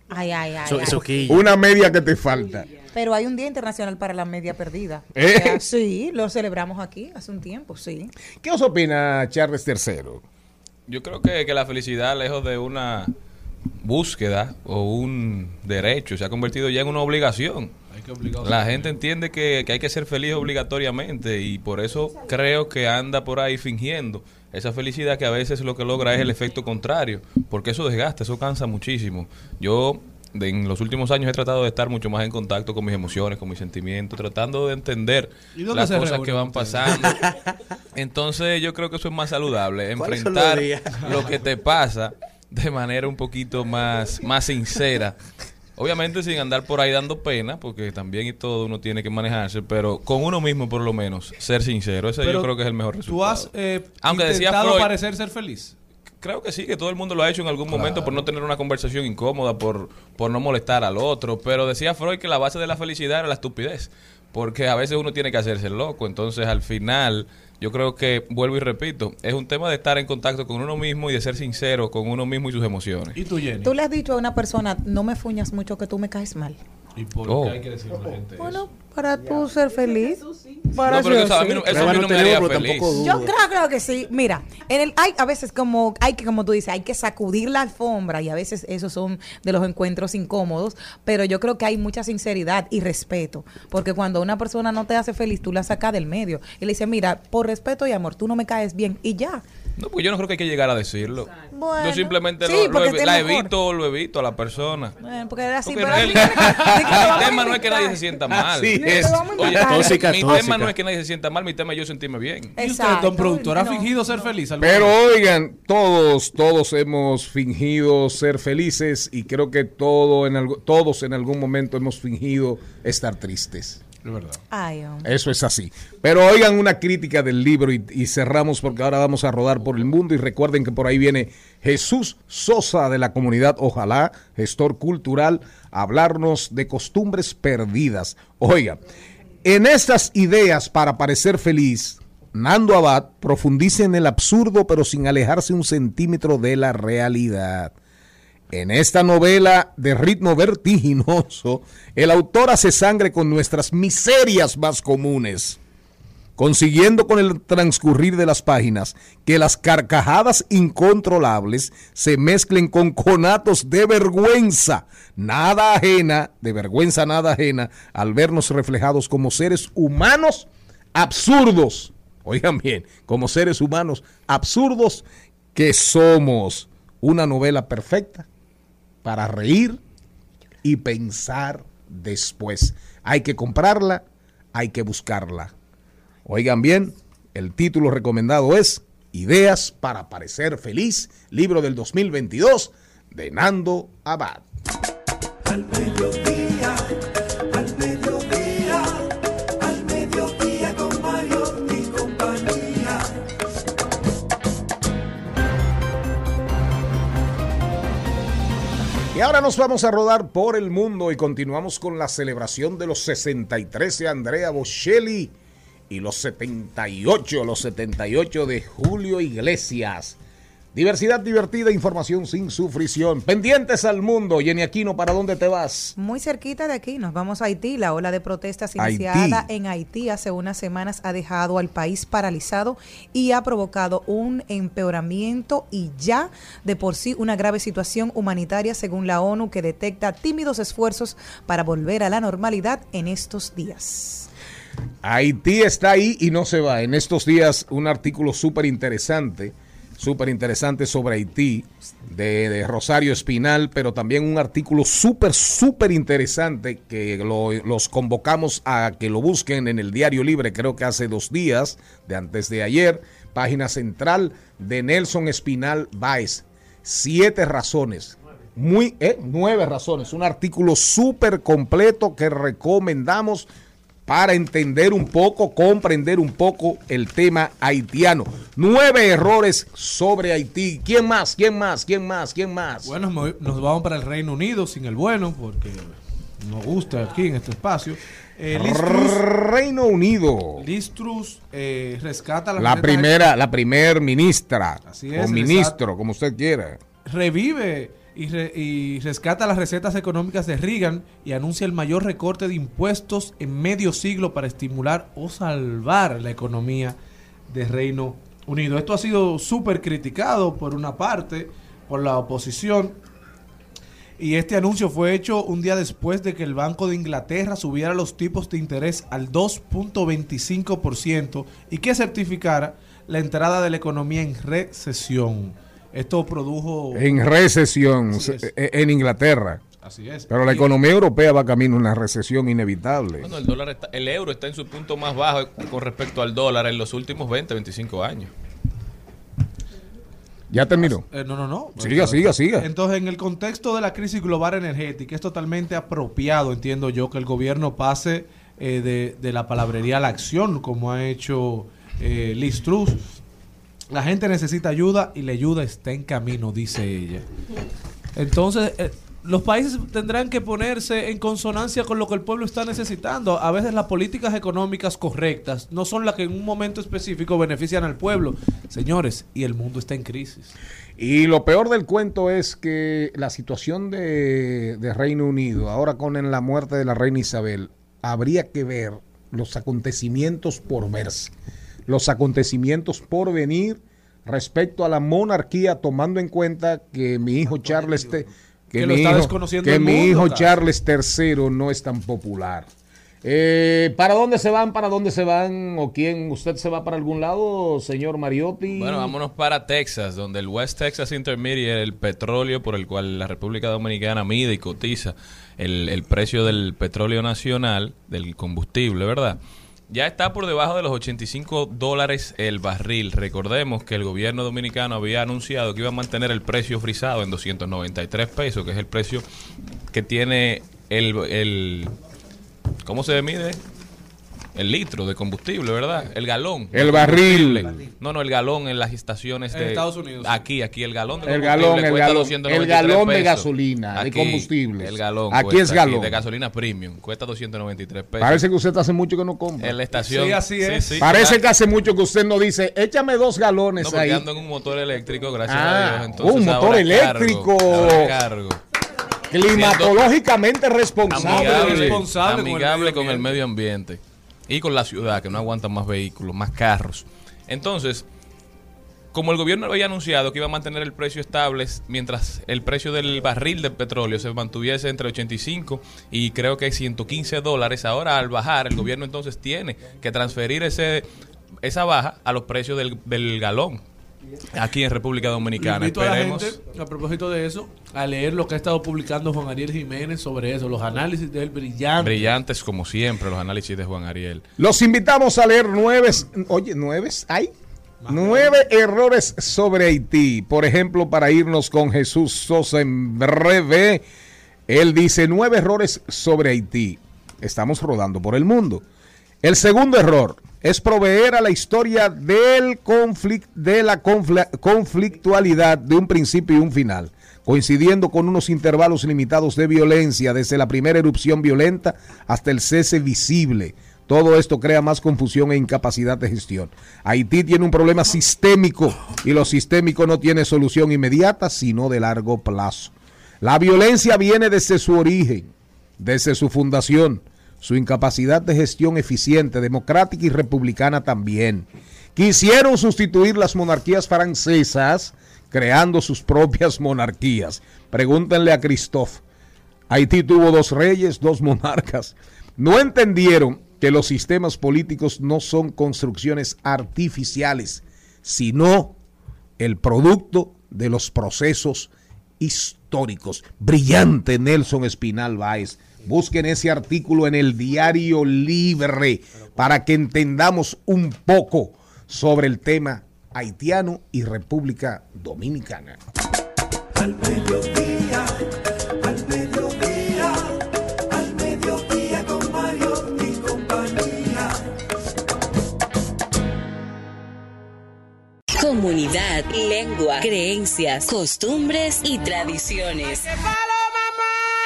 Ay, ay, ay. Una media que te falta. Pero hay un Día Internacional para la Media Perdida. ¿Eh? O sea, sí, lo celebramos aquí hace un tiempo, sí. ¿Qué os opina Charles III? Yo creo que, que la felicidad, lejos de una búsqueda o un derecho, se ha convertido ya en una obligación. Hay que obligar La gente entiende que, que hay que ser feliz obligatoriamente y por eso creo que anda por ahí fingiendo esa felicidad que a veces lo que logra es el efecto contrario, porque eso desgasta, eso cansa muchísimo. Yo de- en los últimos años he tratado de estar mucho más en contacto con mis emociones, con mis sentimientos, tratando de entender ¿Y dónde las cosas que van pasando. Entonces yo creo que eso es más saludable, ¿Cuáles son los enfrentar lo que te pasa de manera un poquito más, más sincera. Obviamente sin andar por ahí dando pena, porque también y todo uno tiene que manejarse, pero con uno mismo por lo menos, ser sincero. Ese Pero yo creo que es el mejor ¿Tú resultado. has eh, Aunque decía intentado Freud- parecer ser feliz? Creo que sí, que todo el mundo lo ha hecho en algún momento por no tener una conversación incómoda, por, por no molestar al otro. Pero decía Freud que la base de la felicidad era la estupidez, porque a veces uno tiene que hacerse loco. Entonces, al final, yo creo que, vuelvo y repito, es un tema de estar en contacto con uno mismo y de ser sincero con uno mismo y sus emociones. ¿Y tú, Jenny? Tú le has dicho a una persona, no me fuñas mucho que tú me caes mal. ¿Y por Oh. qué hay que decirle a la gente Bueno, para tú ser feliz. Para No, pero eso a mí no- así. eso a mí no me haría feliz. Yo creo, creo que sí. Mira, en el hay a veces como hay que como tú dices, hay que sacudir la alfombra y a veces esos son de los encuentros incómodos, pero yo creo que hay mucha sinceridad y respeto, porque cuando una persona no te hace feliz, tú la sacas del medio y le dices, "Mira, por respeto y amor, tú no me caes bien" y ya. No, pues yo no creo que hay que llegar a decirlo. Bueno, yo simplemente sí, lo- lo, la mejor. evito o lo evito a la persona. Bueno, porque era así, Porque pero el, mi tema no es que nadie se sienta mal. Así es. Oye. Tóxica, mi tóxica. tema no es que nadie se sienta mal, mi tema es yo sentirme bien. ¿Y usted, Exacto, don productor, ha no. fingido ser feliz? Pero oigan, todos, todos hemos fingido ser felices y creo que todo en algo, todos en algún momento hemos fingido estar tristes. Es verdad. Ay, hombre. Eso es así. Pero oigan una crítica del libro y, y cerramos porque ahora vamos a rodar por el mundo y recuerden que por ahí viene Jesús Sosa de la comunidad Ojalá, gestor cultural, a hablarnos de costumbres perdidas. Oigan, en estas ideas para parecer feliz, Nando Abad profundiza en el absurdo pero sin alejarse un centímetro de la realidad. En esta novela de ritmo vertiginoso, el autor hace sangre con nuestras miserias más comunes, consiguiendo con el transcurrir de las páginas que las carcajadas incontrolables se mezclen con conatos de vergüenza, nada ajena, de vergüenza nada ajena, al vernos reflejados como seres humanos absurdos. Oigan bien, como seres humanos absurdos que somos. Una novela perfecta para reír y pensar después. Hay que comprarla, hay que buscarla. Oigan bien, el título recomendado es Ideas para parecer feliz, libro del 2022 de Nando Abad. Y ahora nos vamos a rodar por el mundo y continuamos con la celebración de los 63 de Andrea Bocelli y los 78, los 78 de Julio Iglesias. Diversidad divertida, información sin sufrición. Pendientes al mundo. Jenny Aquino, ¿para dónde te vas? Muy cerquita de aquí, nos vamos a Haití. La ola de protestas Haití. iniciada en Haití hace unas semanas ha dejado al país paralizado y ha provocado un empeoramiento y ya de por sí una grave situación humanitaria según la ONU que detecta tímidos esfuerzos para volver a la normalidad en estos días. Haití está ahí y no se va. En estos días un artículo súper interesante, súper interesante sobre Haití de, Rosario Espinal, pero también un artículo súper, súper interesante que lo- los convocamos a que lo busquen en el Diario Libre, creo que hace dos días, de antes de ayer, página central de Nelson Espinal Baez. Siete razones. Muy, eh, nueve razones. Un artículo súper completo que recomendamos para entender un poco, comprender un poco el tema haitiano. Nueve errores sobre Haití. ¿Quién más? ¿Quién más? ¿Quién más? ¿Quién más? Bueno, nos vamos para el Reino Unido sin el bueno, porque nos gusta aquí en este espacio. Eh, Liz Truss, Reino Unido. Liz Truss, eh, rescata la, La primera, la primer ministra. Así es, o ministro, como usted quiera. revive y, re- y rescata las recetas económicas de Reagan y anuncia el mayor recorte de impuestos en medio siglo para estimular o salvar la economía de Reino Unido. Esto ha sido súper criticado por una parte, por la oposición. Y este anuncio fue hecho un día después de que el Banco de Inglaterra subiera los tipos de interés al 2.25% y que certificara la entrada de la economía en recesión. Esto produjo... En recesión es. eh, en Inglaterra. Así es. Pero la economía europea va camino a una recesión inevitable. Bueno, el dólar está- el euro está en su punto más bajo con respecto al dólar en los últimos 20, 25 años. Ya terminó. Eh, no, no, no. Siga, siga, siga. Entonces, en el contexto de la crisis global energética, es totalmente apropiado, entiendo yo, que el gobierno pase eh, de, de la palabrería a la acción, como ha hecho eh, Liz Truss. La gente necesita ayuda y la ayuda está en camino, dice ella. Entonces, eh, los países tendrán que ponerse en consonancia con lo que el pueblo está necesitando. A veces las políticas económicas correctas no son las que en un momento específico benefician al pueblo. Señores, y el mundo está en crisis. Y lo peor del cuento es que la situación de, de Reino Unido, ahora con la muerte de la reina Isabel, habría que ver los acontecimientos por verse, los acontecimientos por venir respecto a la monarquía, tomando en cuenta que mi hijo Charles, te- que Que lo mi hijo, desconociendo que mi mundo, hijo. Charles III no es tan popular. Eh, ¿Para dónde se van? ¿Para dónde se van? ¿O quién? ¿Usted se va para algún lado, señor Mariotti? Bueno, vámonos para Texas, donde el West Texas Intermediate, el petróleo por el cual la República Dominicana mide y cotiza el, el precio del petróleo nacional, del combustible, ¿verdad? Ya está por debajo de los 85 dólares el barril. Recordemos que el gobierno dominicano había anunciado que iba a mantener el precio frisado en 293 pesos, que es el precio que tiene el, el ¿cómo se mide? El litro de combustible, ¿verdad? El galón. El barril. combustible. No, no, el galón en las estaciones En de Estados Unidos. Aquí, aquí el galón de El combustible galón, el cuesta galón, 293 el galón de pesos. gasolina, de combustibles. El galón. Aquí cuesta es galón. de gasolina premium, cuesta 293 pesos. Parece que usted hace mucho que no compra. en la estación. Sí, así es. Parece que hace mucho que usted no dice, échame dos galones No, porque ahí. ando en un motor eléctrico, gracias Ah, a Dios. Entonces, un motor ahora eléctrico. Cargo, ahora cargo. Climatológicamente responsable. amigable, responsable con el amigable con el medio ambiente y con la ciudad, que no aguantan más vehículos, más carros. Entonces, como el gobierno había anunciado que iba a mantener el precio estable mientras el precio del barril de petróleo se mantuviese entre 85 y creo que 115 dólares, ahora al bajar el gobierno entonces tiene que transferir ese esa baja a los precios del, del galón aquí en República Dominicana. Invito a la Esperemos. gente, a propósito de eso, a leer lo que ha estado publicando Juan Ariel Jiménez sobre eso, los análisis de él brillantes. Brillantes como siempre los análisis de Juan Ariel. Los invitamos a leer nueve, oye, nueve, hay nueve errores sobre Haití. Por ejemplo, para irnos con Jesús Sosa en breve, él dice nueve errores sobre Haití. Estamos rodando por el mundo. El segundo error es proveer a la historia del de la conflictualidad de un principio y un final, coincidiendo con unos intervalos limitados de violencia desde la primera erupción violenta hasta el cese visible. Todo esto crea más confusión e incapacidad de gestión. Haití tiene un problema sistémico y lo sistémico no tiene solución inmediata, sino de largo plazo. La violencia viene desde su origen, desde su fundación, su incapacidad de gestión eficiente, democrática y republicana también. Quisieron sustituir las monarquías francesas creando sus propias monarquías. Pregúntenle a Christophe. Haití tuvo dos reyes, dos monarcas. No entendieron que los sistemas políticos no son construcciones artificiales, sino el producto de los procesos históricos. Brillante Nelson Espinal Báez. Busquen ese artículo en el diario Libre para que entendamos un poco sobre el tema haitiano y República Dominicana. Al mediodía, al mediodía, al mediodía con Mario y compañía. Comunidad, lengua, creencias, costumbres y tradiciones.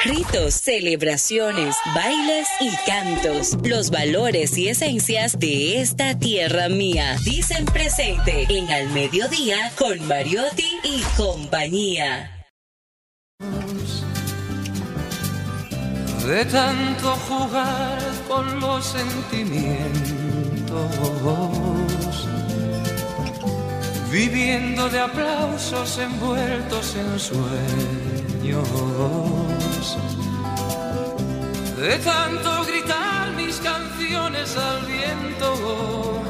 Ritos, celebraciones, bailes y cantos. Los valores y esencias de esta tierra mía. Dicen presente en Al Mediodía con Mariotti y compañía. de tanto jugar con los sentimientos, viviendo de aplausos envueltos en sueños, de tanto gritar mis canciones al viento,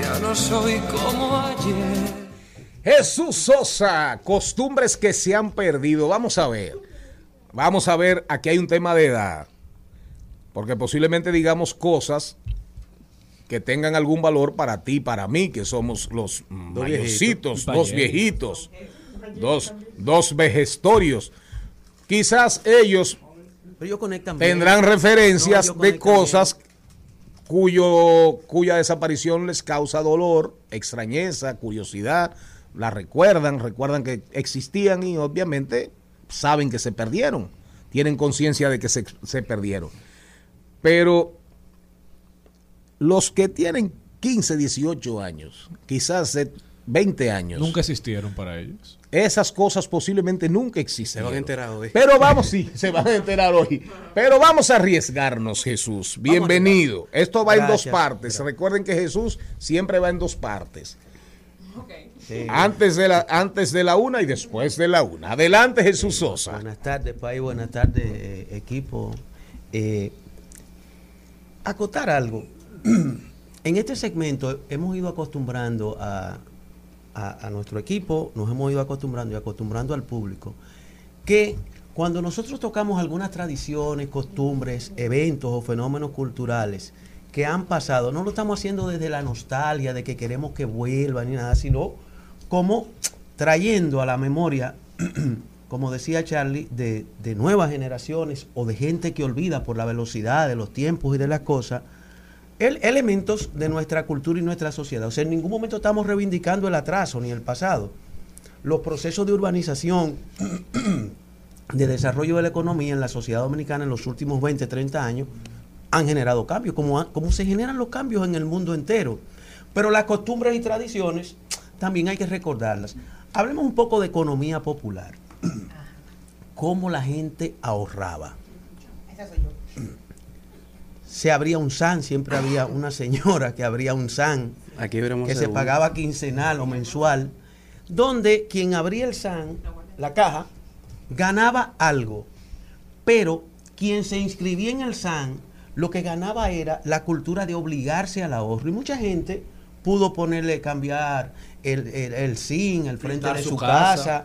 ya no soy como ayer. Jesús Sosa, costumbres que se han perdido. Vamos a ver. Vamos a ver, aquí hay un tema de edad. Porque posiblemente digamos cosas que tengan algún valor para ti, para mí, que somos los mayorcitos, viejitos. dos viejitos, dos, dos vejestorios. Quizás ellos ellos conectan tendrán referencias de cosas cuyo, cuya desaparición les causa dolor, extrañeza, curiosidad, la recuerdan, recuerdan que existían y obviamente saben que se perdieron, tienen conciencia de que se, se perdieron. Pero los que tienen 15, 18 años, quizás de 20 años, Nunca existieron para ellos. esas cosas posiblemente nunca existieron. Se van a enterar hoy. Pero vamos, sí, se van a enterar hoy. Pero vamos a arriesgarnos, Jesús. Bienvenido. Esto va en dos Gracias. partes. Recuerden que Jesús siempre va en dos partes. Sí. Antes de la, antes de la una y después de la una. Adelante, Jesús Sosa. Buenas tardes, país. Buenas tardes, eh, equipo. Eh, acotar algo. en este segmento hemos ido acostumbrando a, a- nuestro equipo, nos hemos ido acostumbrando y acostumbrando al público, que cuando nosotros tocamos algunas tradiciones, costumbres, eventos o fenómenos culturales que han pasado, no lo estamos haciendo desde la nostalgia de que queremos que vuelvan ni nada, sino como trayendo a la memoria, como decía Charlie, de, de nuevas generaciones o de gente que olvida por la velocidad de los tiempos y de las cosas, el- elementos de nuestra cultura y nuestra sociedad. O sea, en ningún momento estamos reivindicando el atraso ni el pasado. Los procesos de urbanización, de desarrollo de la economía en la sociedad dominicana en los últimos 20, 30 años han generado cambios, como, como se generan los cambios en el mundo entero. Pero las costumbres y tradiciones también hay que recordarlas. Hablemos un poco de economía popular. Cómo la gente ahorraba. Se abría un SAN, siempre había una señora que abría un SAN Aquí que se pagaba quincenal o mensual, donde quien abría el SAN, la caja, ganaba algo, pero quien se inscribía en el SAN, lo que ganaba era la cultura de obligarse al ahorro. Y mucha gente pudo ponerle, cambiar el, el, el zinc, el frente Pintar de su su casa. casa.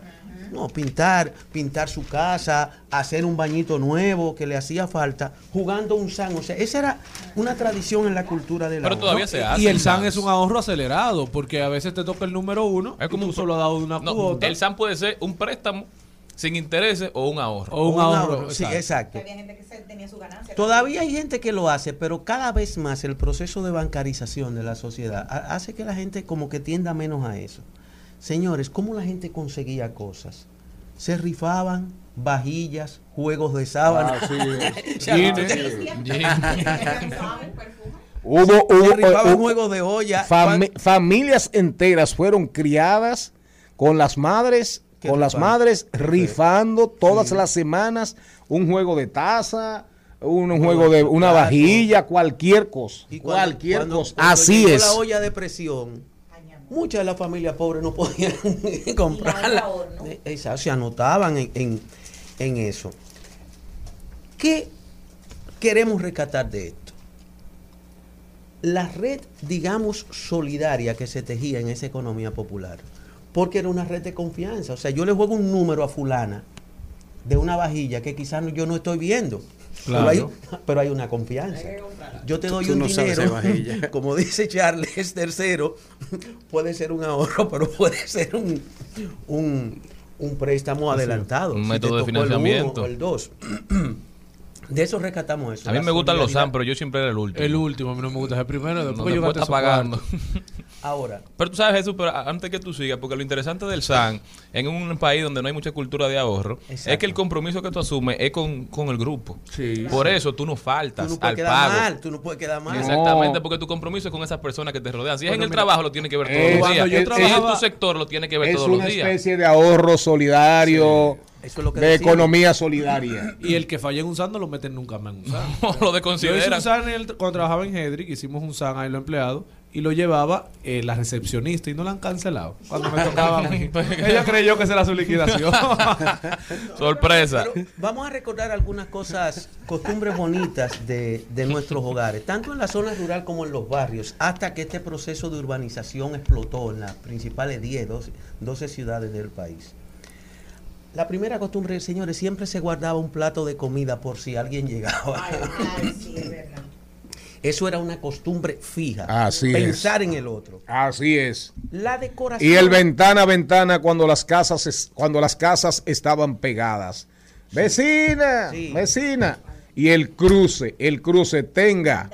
No, pintar, pintar su casa, hacer un bañito nuevo que le hacía falta, jugando un SAN. O sea, esa era una tradición en la cultura de la Pero todavía se hace. Y el SAN es un ahorro acelerado, porque a veces te toca el número uno Es como y un tú solo has dado una No, cuota. el SAN puede ser un préstamo sin intereses o un ahorro. O un ahorro, Sí, exacto. Había gente que se- tenía su ganancia. Todavía hay gente que lo hace, pero cada vez más el proceso de bancarización de la sociedad ha- hace que la gente como que tienda menos a eso. Señores, ¿cómo la gente conseguía cosas? Se rifaban vajillas, juegos de sábana. Hubo, Se hubo- rifaban hubo- juegos de olla. fami- familias enteras fueron criadas con las madres, ¿Qué con las madres rifando todas las semanas un juego de taza, un, un juego de una vajilla, cualquier cosa, Y cuando- cualquier cuando- cosa. cuando Así es. la olla de presión, muchas de las familias pobres no podían comprarla. Eh, Exacto, se anotaban en, en- en eso. ¿Qué queremos rescatar de esto? La red, digamos, solidaria que se tejía en esa economía popular, porque era una red de confianza. O sea, yo le juego un número a fulana de una vajilla que quizás yo no estoy viendo. Pero, Claro. hay, pero hay una confianza. Yo te doy Tú un no dinero, como dice Charles tercero, puede ser un ahorro, pero puede ser un, un, un préstamo adelantado. un Si método te de tocó el uno financiamiento. o el 2. De eso rescatamos eso. A mí me gustan los. SAN, pero yo siempre era el último. El último, a mí no me gusta el primero, después No, que yo después está pagando. Ahora, Pero tú sabes, Jesús, pero antes que tú sigas, porque lo interesante del SAN, en un país donde no hay mucha cultura de ahorro, es que el compromiso que tú asumes es con, con el grupo. Sí. Por eso tú no tú faltas no puedes al quedar pago. mal, tú no puedes quedar mal. Exactamente, porque tu compromiso es con esas personas que te rodean. Si es en el mira, trabajo, lo tienes que ver todos eh, los cuando días. yo Si es en tu sector, lo tienes que ver Es todos los una días. especie de ahorro solidario, Eso es lo que de decimos. economía solidaria. Y el que falla en un SAN no lo meten nunca más en un SAN. lo Yo hice desconsideran. un SAN en el- cuando trabajaba en Hedrick, hicimos un SAN ahí los empleados y lo llevaba eh, la recepcionista y no la han cancelado. Cuando me tocaba a mí. Ella creyó que esa era su liquidación. Sorpresa. Pero vamos a recordar algunas cosas, costumbres bonitas de, de nuestros hogares, tanto en la zona rural como en los barrios, hasta que este proceso de urbanización explotó en las principales 10, 12, 12 ciudades del país. La primera costumbre, señores, siempre se guardaba un plato de comida por si alguien llegaba. Eso era una costumbre fija. Así pensar es. en el otro. Así es. La decoración. Y el ventana a ventana cuando las casas es- cuando las casas estaban pegadas. Vecina, vecina. Y el cruce, el cruce tenga,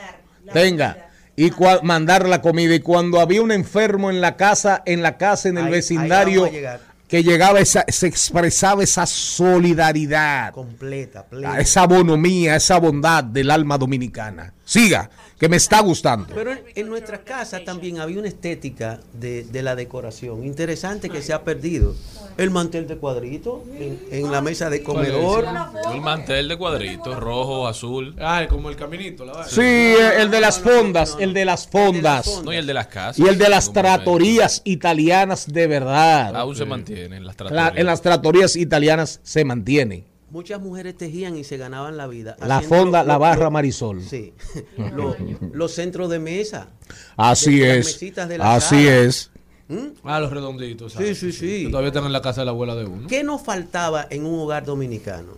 tenga. Y cua- mandar la comida. Y cuando había un enfermo en la casa, en la casa, en el Ahí- vecindario, vamos a llegar. Que llegaba esa, se expresaba esa solidaridad. Completa, plena. esa bonomía, esa bondad del alma dominicana. Siga, que me está gustando. Pero en, en nuestra casa también había una estética de, de la decoración interesante que se ha perdido. El mantel de cuadrito en, en la mesa de comedor. El mantel de cuadritos, rojo, azul. Ah, como el caminito, la. Sí, el de las fondas, el de las fondas. No, y el de las casas. Y el de las tratorías italianas de verdad. Aún se mantienen las La- tratorías. en las tratorías italianas se mantiene. Muchas mujeres tejían y se ganaban la vida. La fonda, la barra Marisol. Sí. Lo- los centros de mesa. Así de las es. mesitas de la Así sala. es. Ah, los redonditos. Sí, ¿sabes? sí, sí. Que todavía están en la casa de la abuela de uno. ¿Qué nos faltaba en un hogar dominicano?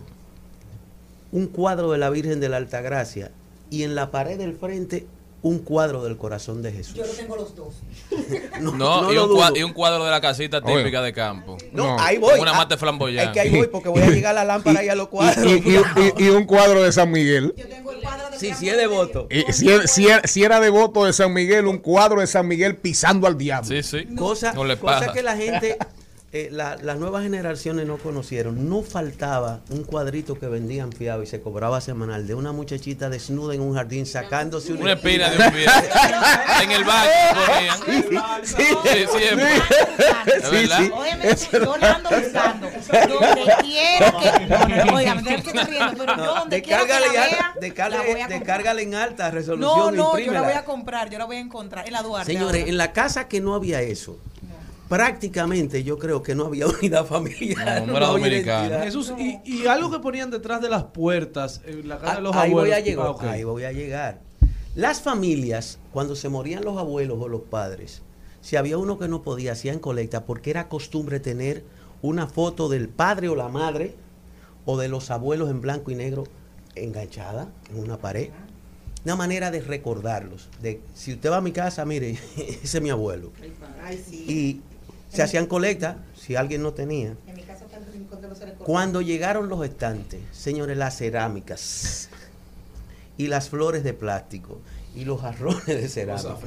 Un cuadro de la Virgen de la Altagracia y en la pared del frente un cuadro del corazón de Jesús. Yo lo tengo los dos. No, No, no y, un cua- dudo. y un cuadro de la casita Oye. típica de campo. No, No. ahí voy. Una Ah, mate flamboyante. Es que ahí voy porque voy a llegar a la lámpara y a los cuadros. y- y- y- y un cuadro de San Miguel. Yo tengo el cuadro de Sí, sí es devoto. Y si, era- si era, si era devoto de San Miguel, un cuadro de San Miguel pisando al diablo. Sí, sí. Cosa, No le cosa pasa. que la gente, eh, la- las nuevas generaciones no conocieron. No faltaba un cuadrito que vendían fiado y se cobraba semanal de una muchachita desnuda en un jardín sacándose una, Una espina de un pie. en el baño ponían. Sí, Sí, siempre. ¿Es sí, sí. Yo la ando buscando. Donde quiera que. No, no, no, oiga, me riendo, pero yo donde quiera que la Descárgale, vea, en alta resolución. No, no, yo la voy a comprar, yo la voy a encontrar en la Duarte. Señores, ahora. en la casa que no había eso, prácticamente yo creo que no había unidad familiar. No, no era identidad. Jesús, y, y algo que ponían detrás de las puertas en la casa de los Ah, ahí abuelos. voy a llegar. Ah. Ahí voy a llegar. Las familias, cuando se morían los abuelos o los padres, si había uno que no podía, hacían colecta porque era costumbre tener una foto del padre o la madre o de los abuelos en blanco y negro enganchada en una pared. Una manera de recordarlos. De si usted va a mi casa, mire, ese es mi abuelo. Ay, sí. Y se hacían colecta si alguien no tenía. En mi casa está el rincón de los seres Cuando llegaron los estantes, señores, las cerámicas y las flores de plástico y los jarrones de cerámica.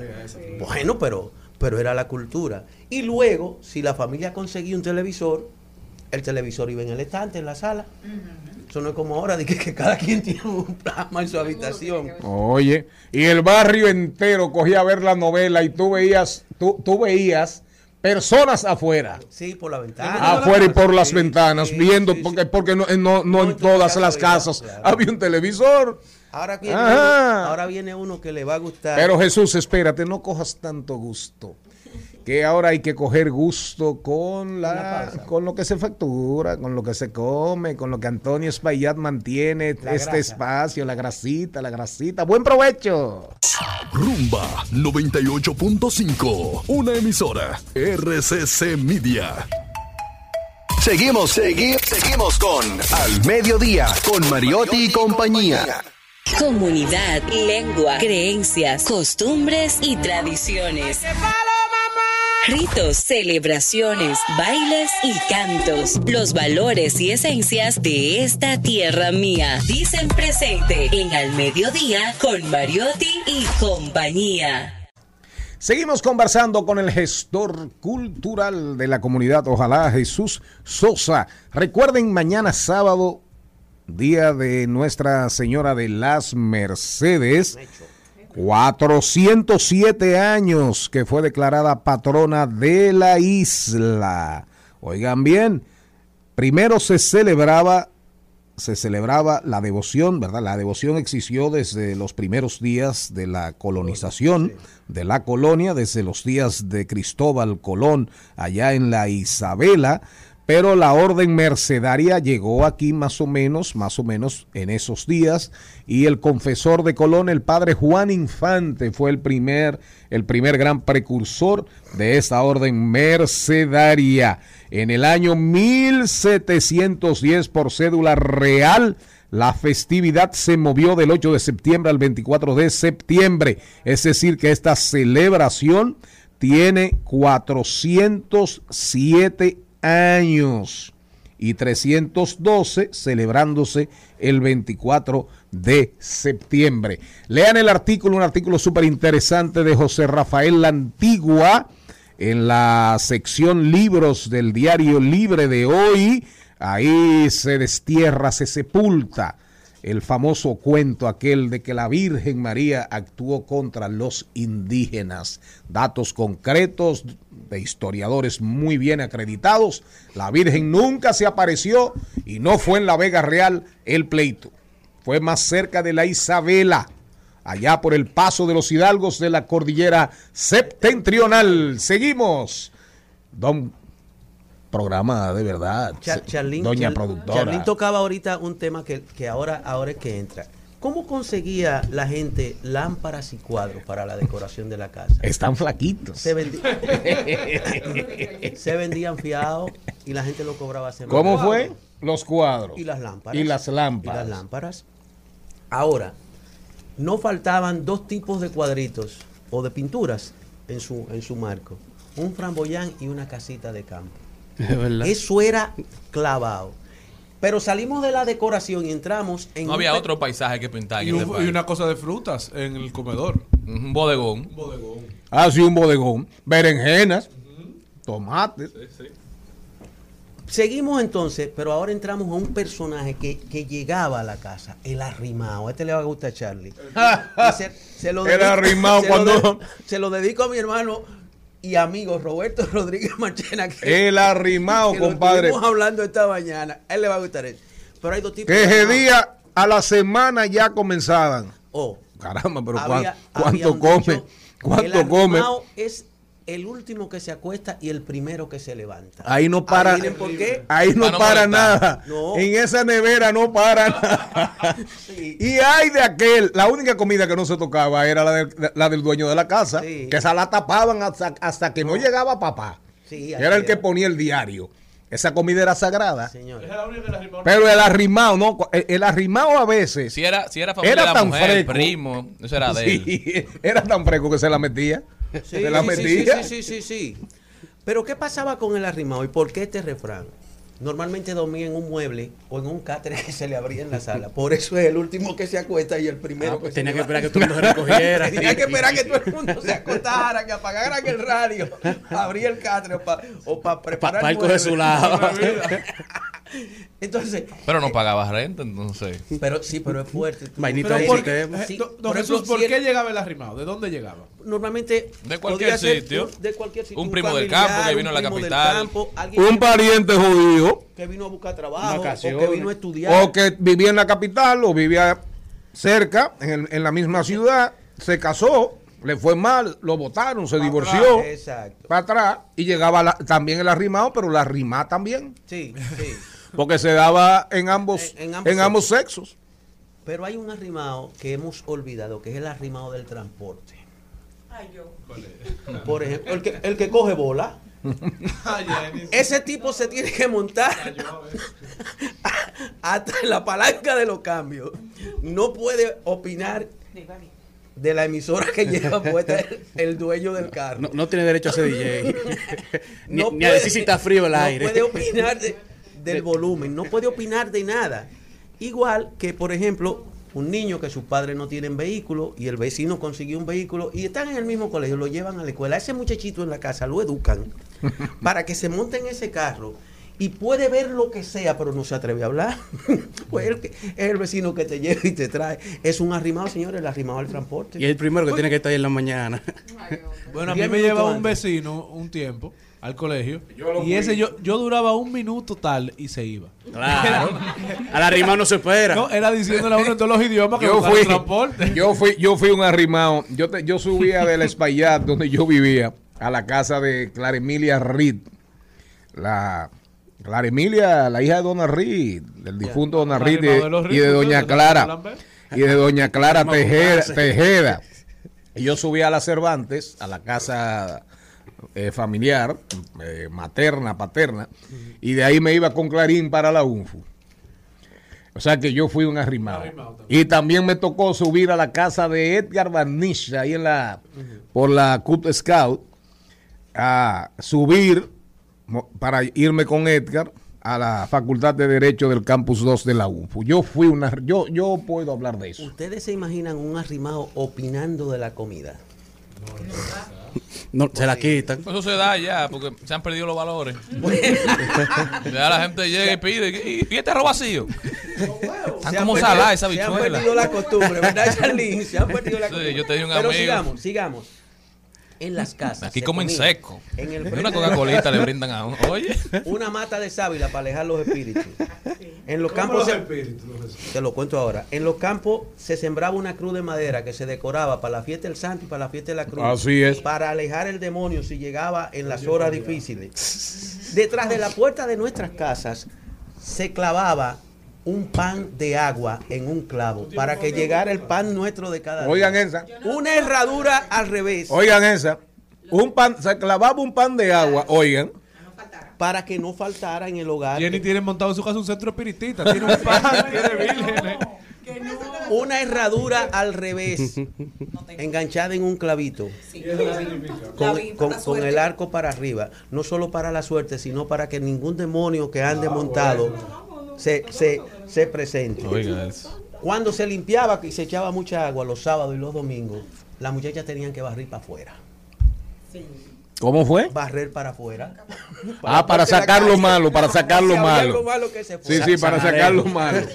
Bueno, pero, pero era la cultura. Y luego, si la familia conseguía un televisor, el televisor iba en el estante, en la sala. Eso no es como ahora, de que, que cada quien tiene un plasma en su habitación. Oye, y el barrio entero cogía a ver la novela y tú veías, tú, tú veías personas afuera. Sí, por la ventana. Afuera y por las Sí, ventanas, sí, viendo, sí, sí. porque, porque no, no, no en todas las casas claro. había un televisor. Ahora viene, ahora viene uno que le va a gustar. Pero Jesús, espérate, no cojas tanto gusto. Que ahora hay que coger gusto con la, con lo que se factura, con lo que se come, con lo que Antonio Espaillat mantiene La este grasa. espacio, la grasita, la grasita. Buen provecho. Rumba 98.5, una emisora RCC Media. Seguimos, seguimos, seguimos con Al Mediodía, con Mariotti y compañía. Comunidad, lengua, creencias, costumbres y tradiciones. Ritos, celebraciones, bailes y cantos. Los valores y esencias de esta tierra mía. Dicen presente en Al Mediodía con Mariotti y compañía. Seguimos conversando con el gestor cultural de la comunidad, ojalá Jesús Sosa. Recuerden, mañana sábado, día de Nuestra Señora de las Mercedes, 407 años que fue declarada patrona de la isla. Oigan bien, primero se celebraba se celebraba la devoción, ¿verdad? La devoción existió desde los primeros días de la colonización de la colonia, desde los días de Cristóbal Colón allá en la Isabela, pero la orden mercedaria llegó aquí más o menos, más o menos en esos días, y el confesor de Colón, el padre Juan Infante, fue el primer, el primer gran precursor de esa orden mercedaria. En el año 1710 por cédula real, la festividad se movió del 8 de septiembre al 24 de septiembre. Es decir, que esta celebración tiene 407 años y 312 celebrándose el 24 de septiembre. Lean el artículo, un artículo súper interesante de José Rafael La Antigua en la sección libros del diario Libre de hoy. Ahí se destierra, se sepulta el famoso cuento aquel de que la Virgen María actuó contra los indígenas. Datos concretos de historiadores muy bien acreditados. La Virgen nunca se apareció y no fue en la Vega Real el pleito. Fue más cerca de la Isabela, allá por el paso de los hidalgos de la cordillera septentrional. Seguimos. Don programa de verdad. Cha- Charlín, Doña Char- productora. Charlín tocaba ahorita un tema que, que ahora, ahora es que entra. ¿Cómo conseguía la gente lámparas y cuadros para la decoración de la casa? Están flaquitos. Se, vendi- se vendían fiados y la gente lo cobraba semana. ¿Cómo fue? Los cuadros. Y las lámparas. Y las lámparas. Y las lámparas. Ahora, no faltaban dos tipos de cuadritos o de pinturas en su, en su marco. Un framboyán y una casita de campo. Eso era clavado. Pero salimos de la decoración y entramos en... No un había otro paisaje que pintar. en Y, este un- país. y una cosa de frutas en el comedor. Un bodegón. Ah, sí, un bodegón. Berenjenas, tomates. Seguimos entonces, pero ahora entramos a un personaje que, que llegaba a la casa, el arrimado. A este le va a gustar a Charlie. Se, se lo El arrimado se lo cuando- de- se lo dedico a mi hermano y amigo Roberto Rodríguez Marchena. Que, El arrimado, que compadre. estuvimos hablando esta mañana. A él le va a gustar eso. Pero hay dos tipos Que ese día a la semana ya comenzaban. Oh, Caramba, pero había- ¿cuán- había ¿cuánto un come? dicho, el ¿Cuánto come? arrimado es el último que se acuesta y el primero que se levanta. Ahí no para. Por qué. Ahí no Para no para molestar. nada. No. En esa nevera no para nada. Sí. Y hay de aquel, la única comida que no se tocaba era la, del- la del dueño de la casa, Sí. que esa la tapaban hasta, hasta que no. llegaba papá. Sí, era el que era. ponía el diario. Esa comida era sagrada. Señores. Pero el arrimado, no, el, arrimado a veces Si era, si era familia Era de la tan mujer, fresco. primo, eso era de él. era tan fresco que se la metía. Sí, se la sí, sí, sí, sí, sí, sí. Pero ¿qué pasaba con el arrimado y por qué este refrán? Normalmente dormía en un mueble o en un cáter que se le abría en la sala. Por eso es el último que se acuesta y el primero Ah, que pues se tenía que esperar que todo el mundo se recogiera. Tenía que esperar que todo el mundo se acostara, que apagaran el radio, abría el cáter o para o pa preparar Pa' el él coger mueble. su lado. Entonces, Pero no pagabas renta, entonces. pero sí, pero es fuerte. tú- Pero de por, eh, Sí, don- ejemplo, Jesús, ¿por qué llegaba el arrimado? ¿De dónde llegaba? Normalmente De cualquier ser sitio. un- de cualquier sitio. Un primo del campo que vino a la capital. campo, Un pariente judío que vino a buscar trabajo, o Vacaciones. que vino a estudiar. o que vivía en la capital o vivía cerca, en, el- en la misma ciudad, se casó, le fue mal, lo votaron, se divorció, Exacto. para atrás, y llegaba la- también el arrimado, pero la arrimá también, Sí, sí. Porque se daba en ambos, En- en en ambos sexos. Pero hay un arrimado que hemos olvidado, que es el arrimado del transporte. Por ejemplo, el que, el que coge bola. Ese tipo se tiene que montar hasta la palanca de los cambios. No puede opinar de la emisora que lleva puesta el, el dueño del carro. No, no tiene derecho a ser DJ. ni, No ni a decir si está frío el no aire. puede opinar de- del volumen, no puede opinar de nada. Igual que, por ejemplo, un niño que sus padres no tienen vehículo y el vecino consiguió un vehículo y están en el mismo colegio, lo llevan a la escuela. Ese muchachito en la casa lo educan para que se monte en ese carro y puede ver lo que sea, pero no se atreve a hablar. pues el que- es el vecino que te lleva y te trae. Es un arrimado, señores, el arrimado del transporte. Y el primero que tiene que estar ahí en la mañana. Bueno, a mí me llevaba un vecino un tiempo al colegio y ese yo, yo duraba un minuto tal y se iba. Claro. Al arrimado no se espera. No, era diciéndole a uno en todos los idiomas que Yo fui, el transporte. yo fui, yo fui un arrimado. Yo, te- yo subía del Espaillat, donde yo vivía, a la casa de Clara Emilia Reed, la Clara Emilia, la hija de Don Arri, del difunto Don Arri La misma de los y de Doña. Clara. Y de Doña Clara Tejeda. Tejeda. Y yo subí a la Cervantes, a la casa eh, familiar, eh, materna, paterna, y de ahí me iba con Clarín para la UNFU. O sea que yo fui un arrimado. Y también me tocó subir a la casa de Edgar Barnish, ahí en la, por la Cut Scout, a subir para irme con Edgar a la Facultad de Derecho del Campus 2 de la UNFU. Yo fui una, yo, yo puedo hablar de eso. ¿Ustedes se imaginan un arrimado opinando de la comida? No, se la quitan. Eso se da ya, porque se han perdido los valores. ya la gente llega y pide, ¿y, y este arroz vacío? Están Se han como perdido- saladas esa Se han bichuela. perdido la costumbre, ¿verdad, Charlene? Se han perdido la Sí, costumbre. yo tenía un Pero amigo. sigamos, sigamos. En las casas. Aquí se comen comía seco. En el Una Coca-Colita le brindan a uno. Oye. Una mata de sábila para alejar los espíritus. En los ¿Cómo campos los se- espíritus, te lo cuento ahora. En los campos se sembraba una cruz de madera que se decoraba para la fiesta del santo y para la fiesta de la cruz. Así es. Para alejar el demonio si llegaba en las horas difíciles. Detrás de la puerta de nuestras casas se clavaba un pan de agua en un clavo para que llegara el pan nuestro de cada día. Oigan esa. Una herradura al revés. Oigan esa. Un pan, se clavaba un pan de agua, oigan. Para que no faltara en el hogar. Jenny tiene montado en su casa un centro espiritista. Tiene un pan, tiene vírgenes. Una herradura al revés, enganchada en un clavito, con, con- con el arco para arriba, no solo para la suerte, sino para que ningún demonio que ande montado se, se, se presente. Oiga eso. Cuando se limpiaba y se echaba mucha agua los sábados y los domingos, las muchachas tenían que barrer para afuera. ¿Cómo fue? Barrer para afuera. Ah, para de la sacar lo malo, para sacar lo Si malo. algo malo que se Sí, sí, para sacar lo malo.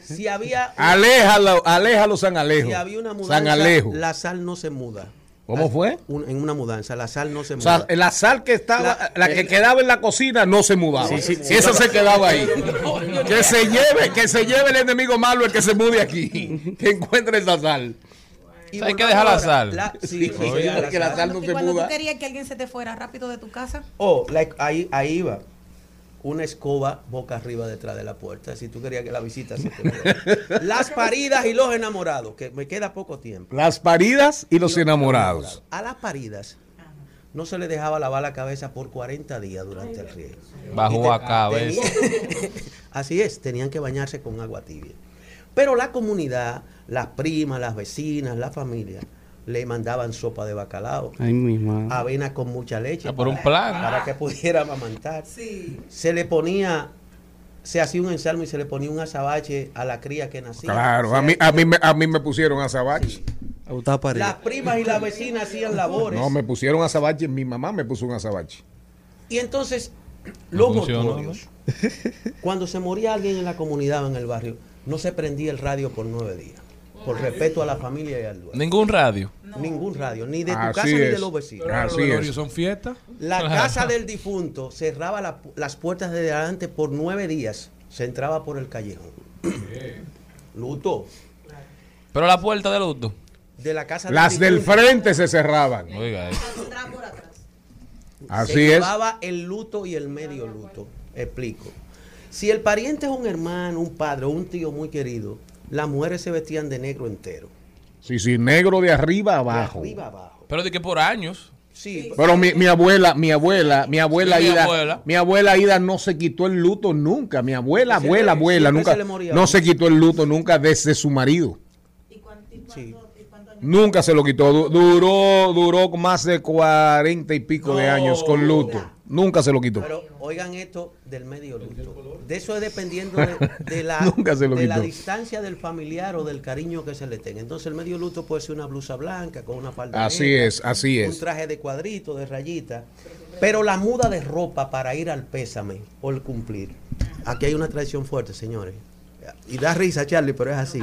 Si había, Aléjalo, aléjalo San Alejo. si había una mudanza, San Alejo. la sal no se muda. ¿Cómo fue? Un- en una mudanza, la sal no se O muda. sea, la sal que estaba, La- la, que quedaba en la cocina no se mudaba. Sí, sí, sí. Esa se quedaba ahí. que se lleve, que se lleve el enemigo malo el que se mude aquí. Que encuentre esa sal. Y Hay que dejar la sal. La- sí, Oye, sí, dejar que la sal no se cuando muda. tú querías que alguien se te fuera rápido de tu casa, Oh, like, ahí, ahí iba. Una escoba boca arriba detrás de la puerta. Si tú querías que la visita se te. Las paridas y los enamorados, que me queda poco tiempo. Las paridas y los enamorados. A las paridas no se le dejaba lavar la cabeza por 40 días durante el riego. Bajo a cabeza. tenía- Así es, tenían que bañarse con agua tibia. Pero la comunidad, las primas, las vecinas, la familia, le mandaban sopa de bacalao, Ay, mi madre. avena con mucha leche. Ah, por un para- plan. Para que pudiera amamantar. Se le ponía, se hacía un ensalmo y se le ponía un azabache a la cría que nacía. Claro, a mí, a mí, me, a mí me pusieron azabache. Las primas y las vecinas hacían labores. No, me pusieron azabache. Mi mamá me puso un azabache. Y entonces, No los mortuorios, cuando se moría alguien en la comunidad o en el barrio, no se prendía el radio por nueve días. Por respeto a la familia y al dueño. Ningún radio. Ningún radio, ni de tu Así casa ni de los vecinos. Así es. son fiestas. La casa del difunto cerraba la- las puertas de delante por nueve días. Se entraba por el callejón. Luto. Pero la puerta del luto. De la casa Las del frente se cerraban. Oiga eso. Se Así es. llevaba el luto y el medio luto. Explico. Si el pariente es un hermano, un padre o un tío muy querido, las mujeres se vestían de negro entero. Sí, sí, negro de arriba De abajo. arriba abajo. Pero de que por años. Sí, Pero mi, mi abuela, mi abuela, mi abuela Sí, mi Ida, abuela. mi abuela Ida no se quitó el luto nunca. Mi abuela, abuela, abuela, nunca se le moría no se quitó el luto nunca desde su marido. sí. Nunca se lo quitó. Du- Duró, duró más de cuarenta y pico de años con luto. Nunca se lo quitó. Pero oigan esto del medio luto. De eso es dependiendo de, de la, de la distancia del familiar o del cariño que se le tenga. Entonces el medio luto puede ser una blusa blanca con una falda Así negra, es, así Un es. traje de cuadrito, de rayita. Pero la muda de ropa para ir al pésame o el cumplir. Aquí hay una tradición fuerte, señores. Y da risa, Charlie, pero es así.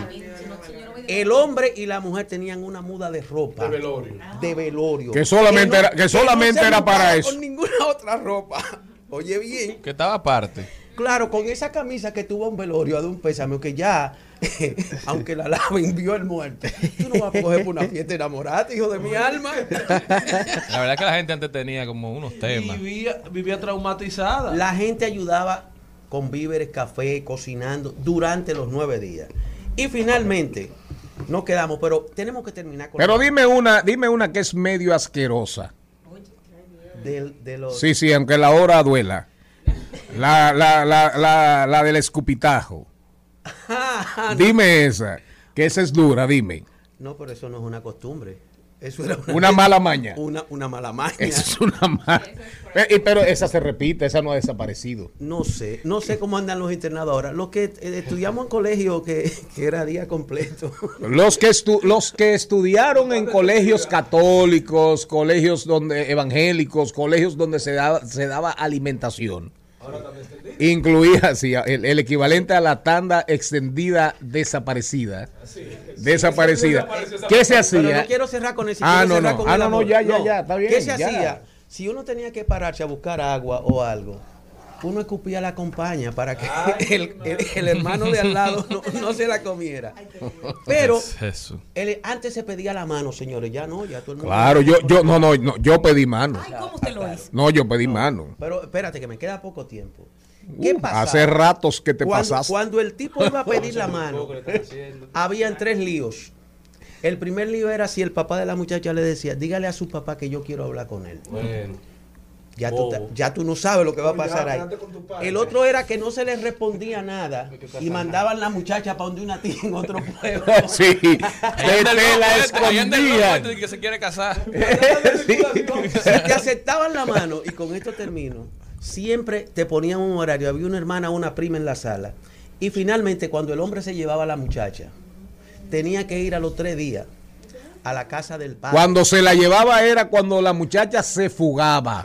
El hombre y la mujer tenían una muda de ropa. De velorio. De velorio. Que solamente no- era- que no solamente se era para eso. Con ninguna otra ropa. Oye bien. Que estaba aparte. Claro, con esa camisa que tuvo un velorio de un pésame, que ya, aunque la laven, vio el muerto. Tú no vas a coger por una fiesta enamorada, hijo de mi alma. La verdad es que la gente antes tenía como unos temas. Vivía, vivía traumatizada. La gente ayudaba con víveres, café, cocinando durante los nueve días. Y finalmente, nos quedamos, pero tenemos que terminar con Pero dime una, dime una que es medio asquerosa. del- de los... Sí, sí, aunque la hora duela. La, la, la, la, la del escupitajo. Dime esa, que esa es dura, dime. No, pero eso no es una costumbre. Eso era Una mala maña. Una, una mala maña. Esa es una mala. Y- Pero esa se repite, esa no ha desaparecido. No sé, no sé cómo andan los internados ahora. Los que eh, estudiamos en colegio que, que era día completo. Los que, estu- los que estudiaron en colegios católicos, colegios donde evangélicos, colegios donde se daba, se daba alimentación, incluía sí, el, el equivalente a la tanda extendida desaparecida. Desaparecida. ¿Qué se Pero hacía? no quiero cerrar con eso. Ah, quiero no, cerrar no. con Ah, el no, no, ya, ya, ya, está bien, ¿Qué se ya. hacía? Si uno tenía que pararse a buscar agua o algo, uno escupía la compañía para que el, el- el hermano de al lado no, no se la comiera. Pero ¿Qué es eso? el- antes se pedía la mano, señores. Ya no, ya todo el mundo. Claro, yo, yo, no, no, no, yo pedí mano. ¿Cómo usted lo hizo? No, yo pedí mano. Pero espérate, que me queda poco tiempo. ¿Qué Uh, pasaba? hace ratos que te cuando, pasaste. Cuando el tipo iba a pedir la mano, habían tres líos. El primer lío era si el papá de la muchacha le decía, dígale a su papá que yo quiero hablar con él. Bueno. Ya tú, ya tú no sabes lo que va a pasar ahí. El otro era que no se les respondía nada y mandaban la muchacha para donde una tía en otro pueblo. Sí, te, la loco escondían. este que se quiere casar. Si te aceptaban la mano, y con esto termino, siempre te ponían un horario. Había una hermana una prima en la sala. Y finalmente, cuando el hombre se llevaba a la muchacha, tenía que ir a los tres días a la casa del padre. Cuando se la llevaba era cuando la muchacha se fugaba.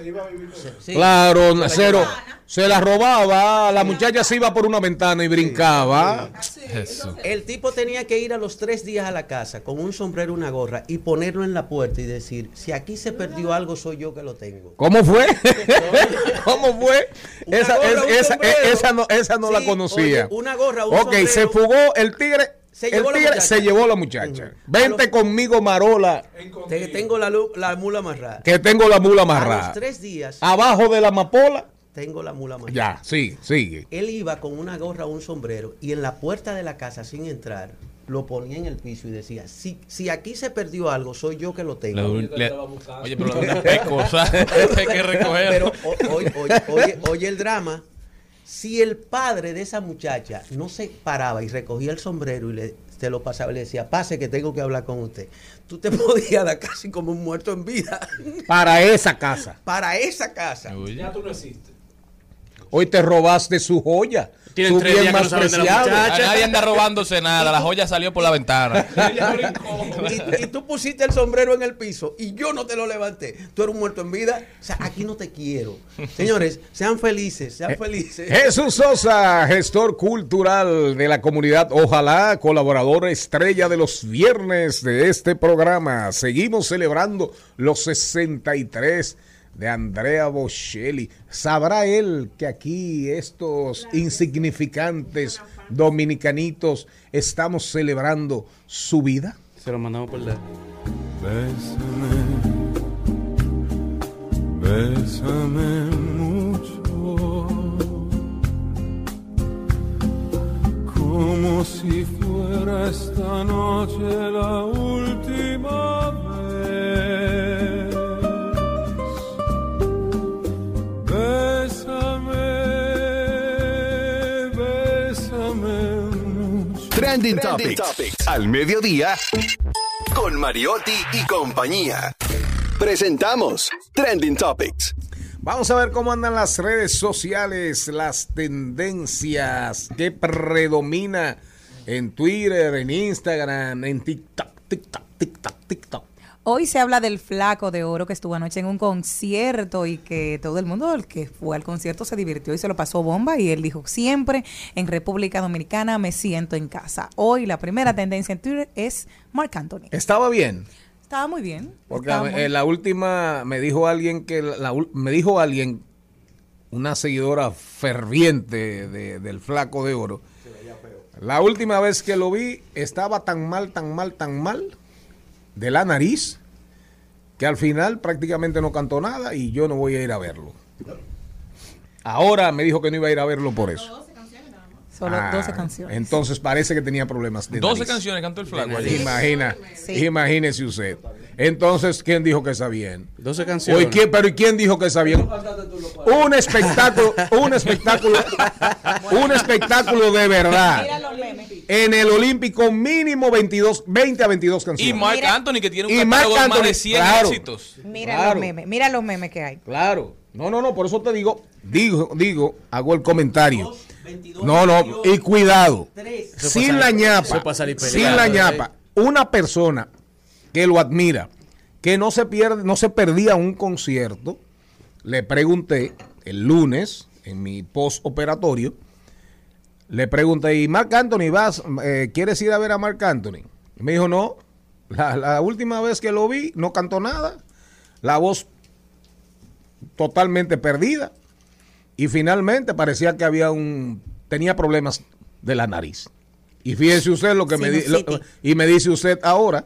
Sí. Claro, Se la cero. llevaba. Se la robaba, la muchacha se iba por una ventana y brincaba. Eso. El tipo tenía que ir a los tres días a la casa con un sombrero, una gorra y ponerlo en la puerta y decir, si aquí se perdió algo, soy yo que lo tengo. ¿Cómo fue? ¿Cómo fue? Esa, gorra, esa, esa no, esa no la conocía. oye, una gorra, un Ok, se sombrero. fugó el tigre. Se el llevó la tigre muchacha. se llevó la muchacha. Vente conmigo, Marola, Te- tengo la, la mula amarrada. que tengo la mula A los amarrada. tres días Abajo de la amapola. tengo la mula amarrada. Ya, sí, sigue. Él iba con una gorra o un sombrero y en la puerta de la casa sin entrar lo ponía en el piso y decía, si, si aquí se perdió algo, soy yo que lo tengo. Le- le- oye, pero lo de cosas hay que recoger. Pero o- oye, oye, oye, oye el drama. Si el padre de esa muchacha no se paraba y recogía el sombrero y le, te lo pasaba y le decía, pase que tengo que hablar con usted, tú te podías dar casi como un muerto en vida Para esa casa. para esa casa. Ya tú no existes. Hoy te robaste su joya. Tienen su tres bien días que más no saben de la preciado. A nadie anda robándose nada, la joya salió por la ventana. y, y tú pusiste el sombrero en el piso y yo no te lo levanté. Tú eres un muerto en vida. O sea, aquí no te quiero. Señores, sean felices, sean felices. Jesús Sosa, gestor cultural de la comunidad, ojalá colaborador estrella de los viernes de este programa. Seguimos celebrando los 63 de Andrea Bocelli. ¿Sabrá él que aquí estos insignificantes dominicanitos estamos celebrando su vida? Se lo mandamos por la... Bésame, bésame mucho, como si fuera esta noche la última vez. Bésame, bésame mucho. Trending Topics. Al mediodía. Con Mariotti y compañía. Presentamos Trending Topics. Vamos a ver cómo andan las redes sociales, las tendencias, qué predomina en Twitter, en Instagram, en TikTok, TikTok, TikTok, TikTok. Hoy se habla del flaco de oro que estuvo anoche en un concierto y que todo el mundo el que fue al concierto se divirtió y se lo pasó bomba y él dijo siempre en República Dominicana me siento en casa. Hoy la primera tendencia en Twitter es Marc Anthony. Estaba bien. Estaba muy bien. Porque estaba eh, la última me dijo alguien que la, ul- me dijo alguien una seguidora ferviente de- del Flaco de Oro. La última vez que lo vi estaba tan mal, tan mal, tan mal de la nariz que al final prácticamente no cantó nada y yo no voy a ir a verlo. Ahora me dijo que no iba a ir a verlo por eso. Solo Ah, 12 canciones. Entonces parece que tenía problemas de 12 nariz. canciones cantó el flaco. Imagina, Sí. imagínese usted. Entonces, ¿quién dijo que sabían? 12 canciones. Oye, ¿quién- pero ¿y quién dijo que sabían? Un espectáculo, un espectáculo, un espectáculo de verdad. En el Olímpico mínimo 22, 20 a 22 Y canciones. Marc Mira. Anthony, que tiene un Y catálogo de más de Anthony, 100 claro. éxitos. Mira Claro. los memes, mira los memes que hay. Claro. No, no, no, por eso te digo, digo, digo, hago el comentario. No, no, y cuidado. Sin la ñapa, sin la ¿eh? ñapa, una persona que lo admira, que no se pierde, no se perdía un concierto, le pregunté el lunes en mi post operatorio, le pregunté, ¿y Marc Anthony vas, eh, quieres ir a ver a Marc Anthony? Me dijo, no, la, la última vez que lo vi no cantó nada, la voz totalmente perdida y finalmente parecía que había un tenía problemas de la nariz. Y fíjese usted lo que me di- lo- Sinusitis. y me dice usted ahora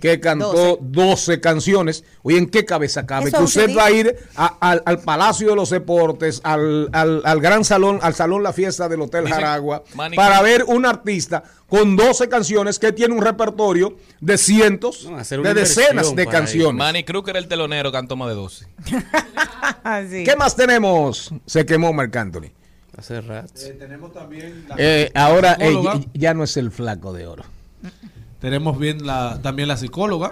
que cantó 12, canciones. Oye, ¿en qué cabeza cabe? Eso Que usted va a ir a- al, al Palacio de los Deportes, al, al- al gran salón, al salón La Fiesta del Hotel Dice Jaragua, Manny para ver un artista con 12 canciones que tiene un repertorio de cientos, No, de decenas de canciones. Manny Cruz, que era el telonero, cantó más de 12. Así. ¿Qué más tenemos? Se quemó Marc Anthony. Hace rato. tenemos también la Eh, ahora eh, ya- no es el flaco de oro. Tenemos bien la, también la psicóloga,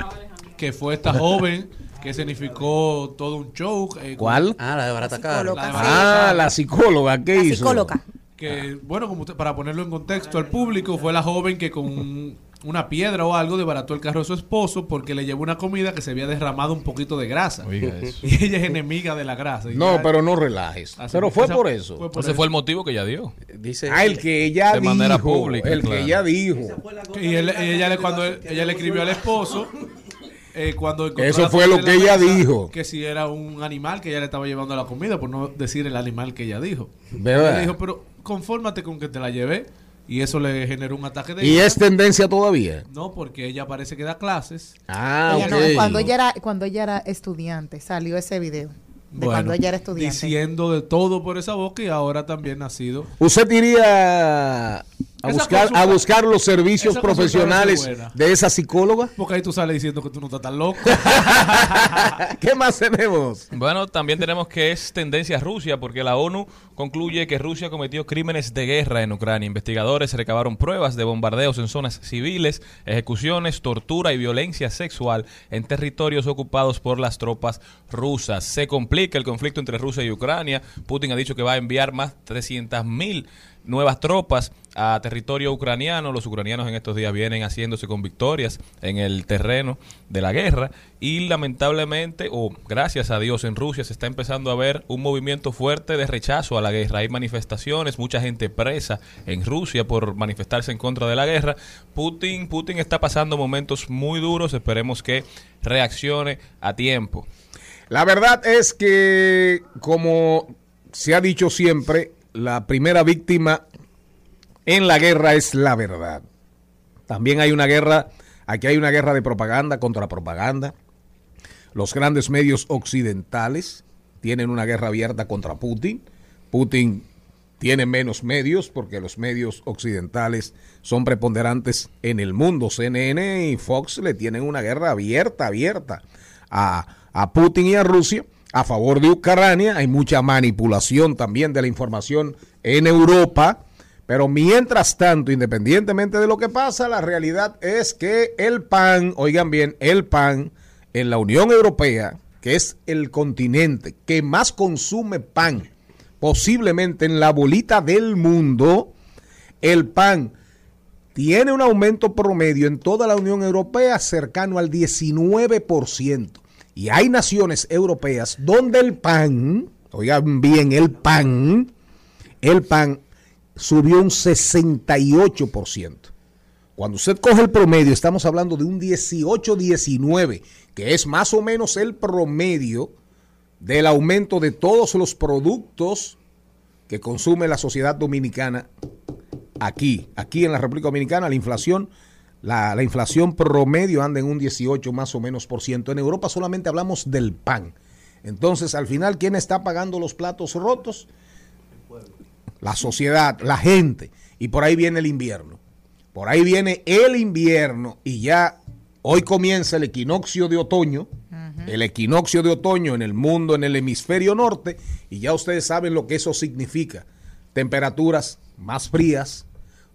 que fue esta joven que significó todo un show. eh, ¿Cuál? Ah, la de Barata Caro. La de Ah, la psicóloga, ¿qué La hizo? psicóloga. que bueno como usted- para ponerlo en contexto al público fue la joven que con un- una piedra o algo desbarató el carro de su esposo porque le llevó una comida que se había derramado un poquito de grasa Oiga eso. y ella es enemiga de la grasa Y No, ya- pero no relajes. Así Pero fue esa- por eso. fue por Ese fue el motivo que ella dio. Dice. Ah, el que ella De dijo. manera pública, el claro. que ella dijo. y él- ella le cuando él- ella le escribió al esposo eh, cuando Eso fue lo que la ella mesa, dijo. que si era un animal que ella le estaba llevando la comida por no decir el animal que ella dijo ¿Verdad? Ella dijo pero confórmate con que te la llevé y eso le generó un ataque de Y ira. es tendencia todavía. No, porque ella parece que da clases. Ah, Ella no, ok. cuando ella era cuando ella era estudiante salió ese video de Bueno, cuando ella era estudiante. Diciendo de todo por esa boca y ahora también ha sido. ¿Usted iría a buscar, consulta- a buscar los servicios profesionales de esa psicóloga? Porque ahí tú sales diciendo que tú no estás tan loco. ¿Qué más tenemos? Bueno, también tenemos que es tendencia Rusia, porque la ONU concluye que Rusia cometió crímenes de guerra en Ucrania. Investigadores recabaron pruebas de bombardeos en zonas civiles, ejecuciones, tortura y violencia sexual en territorios ocupados por las tropas rusas. Se complica el conflicto entre Rusia y Ucrania. Putin ha dicho que va a enviar más de 300 mil nuevas tropas a territorio ucraniano. Los ucranianos en estos días vienen haciéndose con victorias en el terreno de la guerra y lamentablemente, o gracias a Dios, en Rusia se está empezando a ver un movimiento fuerte de rechazo a la guerra. Hay manifestaciones, mucha gente presa en Rusia por manifestarse en contra de la guerra. Putin, Putin está pasando momentos muy duros. Esperemos que reaccione a tiempo. La verdad es que, como se ha dicho siempre, la primera víctima en la guerra es la verdad. También hay una guerra, aquí hay una guerra de propaganda contra propaganda. Los grandes medios occidentales tienen una guerra abierta contra Putin. Putin tiene menos medios porque los medios occidentales son preponderantes en el mundo. CNN y Fox le tienen una guerra abierta, abierta a, a Putin y a Rusia a favor de Ucrania. Hay mucha manipulación también de la información en Europa. Pero mientras tanto, independientemente de lo que pasa, la realidad es que el pan, oigan bien, el pan en la Unión Europea, que es el continente que más consume pan, posiblemente en la bolita del mundo, el pan tiene un aumento promedio en toda la Unión Europea cercano al 19%. Y hay naciones europeas donde el pan, oigan bien, el pan, el pan subió un 68%. Cuando usted coge el promedio, estamos hablando de un 18-19, que es más o menos el promedio del aumento de todos los productos que consume la sociedad dominicana aquí, aquí en la República Dominicana, la inflación, la, la inflación promedio anda en un 18 más o menos por ciento. En Europa solamente hablamos del pan. Entonces, al final, ¿quién está pagando los platos rotos? La sociedad, la gente. Y por ahí viene el invierno. Por ahí viene el invierno y ya hoy comienza el equinoccio de otoño. El equinoccio de otoño en el mundo, en el hemisferio norte, y ya ustedes saben lo que eso significa. Temperaturas más frías,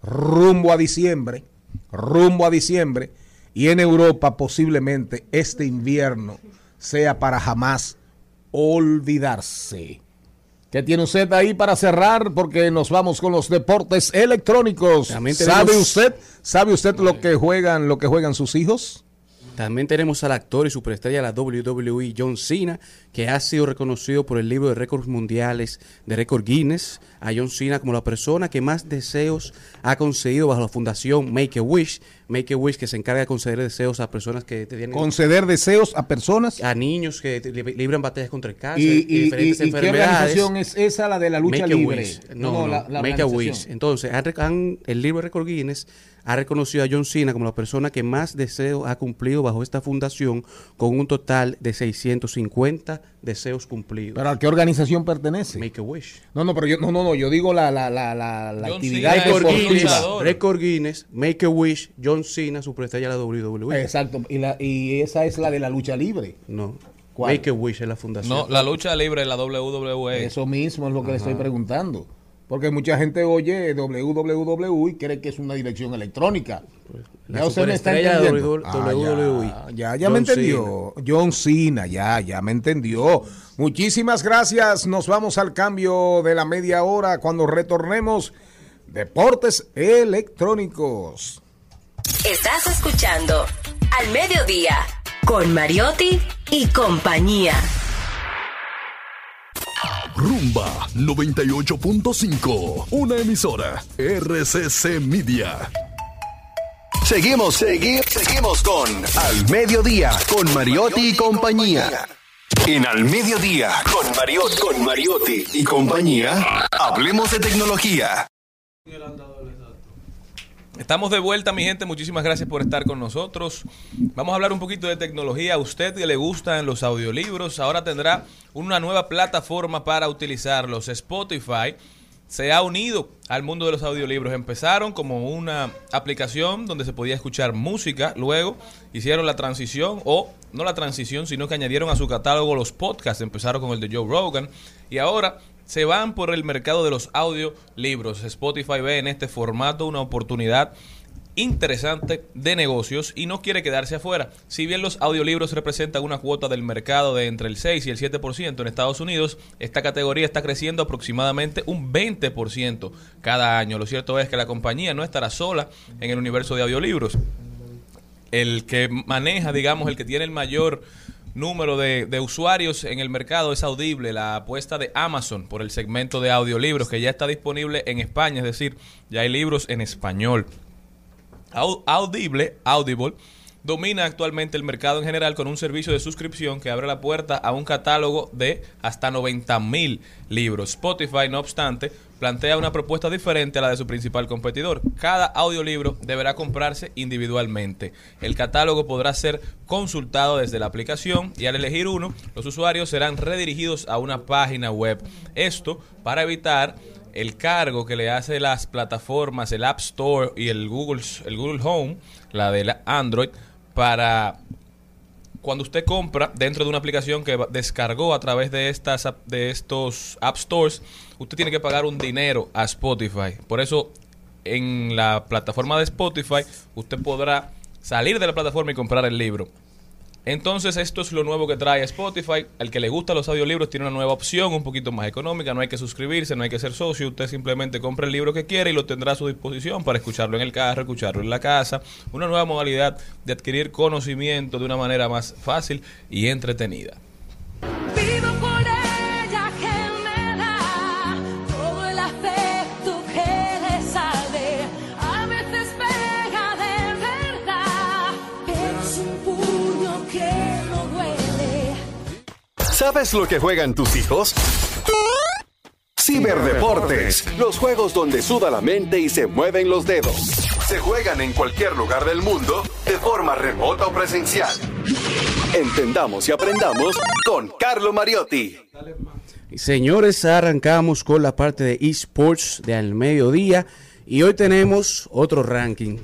rumbo a diciembre, rumbo a diciembre, y en Europa posiblemente este invierno sea para jamás olvidarse. ¿Qué tiene usted ahí para cerrar? Porque nos vamos con los deportes electrónicos. ¿Sabe usted, sabe usted lo que juegan, lo que juegan sus hijos? También tenemos al actor y superestrella de la WWE, John Cena, que ha sido reconocido por el libro de récords mundiales de récord Guinness. A John Cena como la persona que más deseos ha concedido bajo la fundación Make a Wish. Make a Wish que se encarga de conceder deseos a personas que tienen... Conceder deseos a personas. A niños que te- li- libran batallas contra el cáncer ¿Y, y, y- diferentes y- y qué enfermedades. organización es esa, la de la lucha Make a libre? Wish. No, no, la- la Make a. Wish. Entonces, han han- el libro de récord Guinness ha reconocido a John Cena como la persona que más deseos ha cumplido bajo esta fundación, con un total de 650 deseos cumplidos. ¿Pero a qué organización pertenece? Make a Wish. No, no, pero yo, no, no, no, yo digo la, la, la, la, actividad es deportiva. luchador. Récord Guinness, Make a Wish, John Cena, superestrella de la WWE. Exacto, y, la, y esa es la de la lucha libre. No. ¿Cuál? Make a Wish es la fundación. No, la lucha libre, la WWE. Eso mismo es lo que le estoy preguntando. Porque mucha gente oye www y cree que es una dirección electrónica. la ya usted me está entendiendo. WWE. Ah, ya, ya, ya me entendió. John Cena, ya, ya me entendió. Muchísimas gracias. Nos vamos al cambio de la media hora cuando retornemos. Deportes electrónicos. Estás escuchando Al Mediodía con Mariotti y compañía. Rumba 98.5. Una emisora. RCC Media. Seguimos, seguimos, seguimos con Al Mediodía, con Mariotti y compañía. En Al Mediodía, con con Mariotti y compañía, hablemos de tecnología. Estamos de vuelta, mi gente. Muchísimas gracias por estar con nosotros. Vamos a hablar un poquito de tecnología. A usted que le gustan los audiolibros, ahora tendrá una nueva plataforma para utilizarlos. Spotify se ha unido al mundo de los audiolibros. Empezaron como una aplicación donde se podía escuchar música. Luego hicieron la transición, o no la transición, sino que añadieron a su catálogo los podcasts. Empezaron con el de Joe Rogan. Y ahora se van por el mercado de los audiolibros. Spotify ve en este formato una oportunidad interesante de negocios y no quiere quedarse afuera. Si bien los audiolibros representan una cuota del mercado de entre el 6 y el 7% en Estados Unidos, esta categoría está creciendo aproximadamente un 20% cada año. Lo cierto es que la compañía no estará sola en el universo de audiolibros. El que maneja, digamos, el que tiene el mayor número de, de usuarios en el mercado es Audible, la apuesta de Amazon por el segmento de audiolibros que ya está disponible en España, es decir, ya hay libros en español. Au- Audible, Audible, domina actualmente el mercado en general con un servicio de suscripción que abre la puerta a un catálogo de hasta 90 mil libros. Spotify, no obstante, plantea una propuesta diferente a la de su principal competidor. Cada audiolibro deberá comprarse individualmente. El catálogo podrá ser consultado desde la aplicación y al elegir uno, los usuarios serán redirigidos a una página web. Esto para evitar el cargo que le hace las plataformas, el App Store y el Google, el Google Home, la de la Android, para cuando usted compra dentro de una aplicación que descargó a través de estas de estos App Stores, usted tiene que pagar un dinero a Spotify. Por eso en la plataforma de Spotify usted podrá salir de la plataforma y comprar el libro. Entonces esto es lo nuevo que trae Spotify. Al que le gustan los audiolibros tiene una nueva opción, un poquito más económica. No hay que suscribirse, no hay que ser socio. Usted simplemente compra el libro que quiere y lo tendrá a su disposición para escucharlo en el carro, escucharlo en la casa. Una nueva modalidad de adquirir conocimiento de una manera más fácil y entretenida. ¿Sabes lo que juegan tus hijos? Ciberdeportes, los juegos donde suda la mente y se mueven los dedos. Se juegan en cualquier lugar del mundo, de forma remota o presencial. Entendamos y aprendamos con Carlo Mariotti. Señores, arrancamos con la parte de esports de al mediodía y hoy tenemos otro ranking,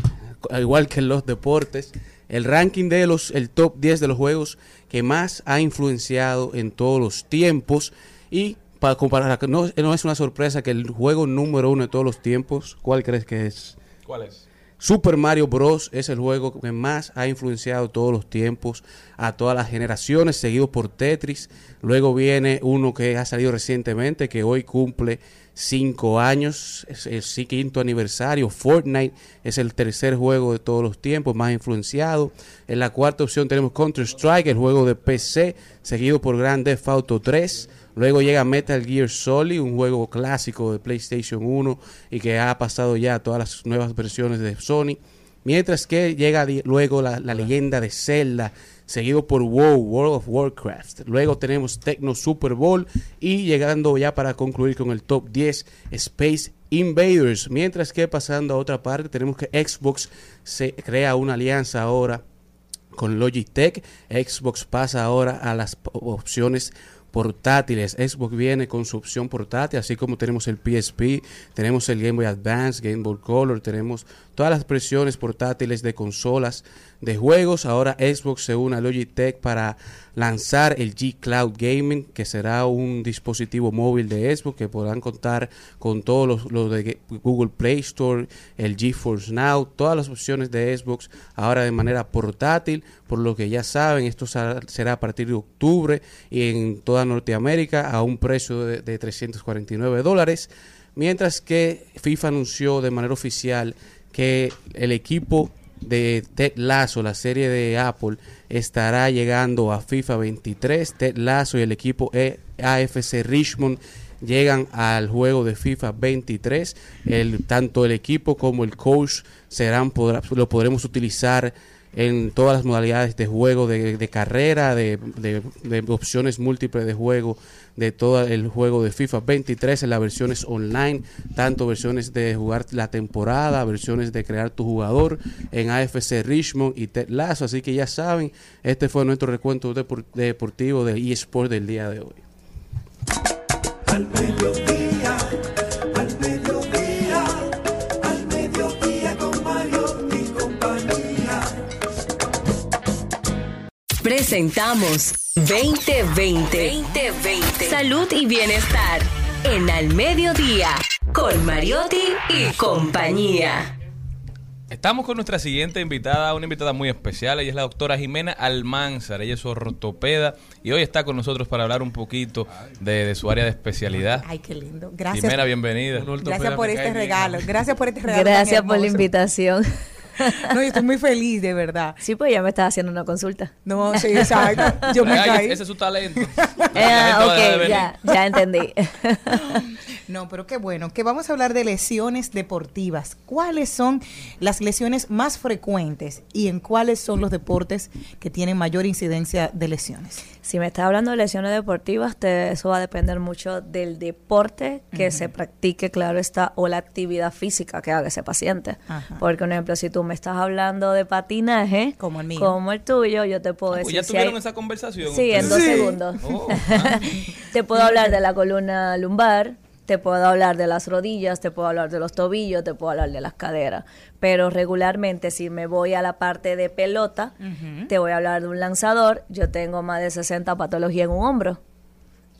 al igual que en los deportes, el ranking de los el top 10 de los juegos que más ha influenciado en todos los tiempos y para comparar, no, no es una sorpresa que el juego número uno de todos los tiempos, ¿cuál crees que es? ¿Cuál es? Super Mario Bros. es el juego que más ha influenciado todos los tiempos a todas las generaciones, seguido por Tetris. Luego viene uno que ha salido recientemente, que hoy cumple cinco años, es el quinto aniversario. Fortnite es el tercer juego de todos los tiempos, más influenciado. En la cuarta opción tenemos Counter-Strike, el juego de PC, seguido por Grand Theft Auto 3. Luego llega Metal Gear Solid, un juego clásico de PlayStation 1 y que ha pasado ya a todas las nuevas versiones de Sony. Mientras que llega luego la leyenda de Zelda, seguido por WoW, World of Warcraft. Luego tenemos Tecno Super Bowl y llegando ya para concluir con el top 10, Space Invaders. Mientras que pasando a otra parte, tenemos que Xbox se crea una alianza ahora con Logitech. Xbox pasa ahora a las opciones portátiles. Xbox viene con su opción portátil, así como tenemos el PSP, tenemos el Game Boy Advance, Game Boy Color, tenemos todas las versiones portátiles de consolas de juegos. Ahora Xbox se une a Logitech para lanzar el G Cloud Gaming, que será un dispositivo móvil de Xbox que podrán contar con todos los, de Google Play Store, el GeForce Now, todas las opciones de Xbox ahora de manera portátil, por lo que ya saben, esto será a partir de octubre y en toda Norteamérica a un precio de 349 dólares, mientras que FIFA anunció de manera oficial que el equipo de Ted Lasso, la serie de Apple, estará llegando a FIFA 23. Ted Lasso y el equipo E- AFC Richmond llegan al juego de FIFA 23. El, tanto el equipo como el coach serán podrá- lo podremos utilizar en todas las modalidades de juego, de, de carrera, de, de- opciones múltiples de juego, de todo el juego de FIFA 23 en las versiones online, tanto versiones de jugar la temporada, versiones de crear tu jugador en AFC Richmond y Ted Lasso. Así que ya saben, este fue nuestro recuento depor- deportivo de eSport del día de hoy. Presentamos 2020. 2020. Salud y bienestar. En Al Mediodía. Con Mariotti y compañía. Estamos con nuestra siguiente invitada, una invitada muy especial. Ella es la doctora Jimena Almanzar. Ella es ortopeda y hoy está con nosotros para hablar un poquito de, de su área de especialidad. Ay, qué lindo. Gracias. Jimena, bienvenida. Gracias por este regalo. Gracias por este regalo. Gracias por la invitación. No, yo estoy muy feliz, de verdad. Sí, pues ya me estás haciendo una consulta. No, sí, exacto. Yo me Ay, caí. Ese es su talento. De ok, ya, ya entendí. No, pero qué bueno, que vamos a hablar de lesiones deportivas. ¿Cuáles son las lesiones más frecuentes y en cuáles son los deportes que tienen mayor incidencia de lesiones? Si me estás hablando de lesiones deportivas, te- eso va a depender mucho del deporte que se practique, claro está, o la actividad física que haga ese paciente. Ajá. Porque, por ejemplo, si tú me estás hablando de patinaje, como el mío, como el tuyo, yo te puedo Ah, decir pues ya si tuvieron hay- esa conversación. Sí, en dos segundos. Oh, te puedo hablar de la columna lumbar, te puedo hablar de las rodillas, te puedo hablar de los tobillos, te puedo hablar de las caderas. Pero regularmente, si me voy a la parte de pelota, te voy a hablar de un lanzador. Yo tengo más de 60 patologías en un hombro.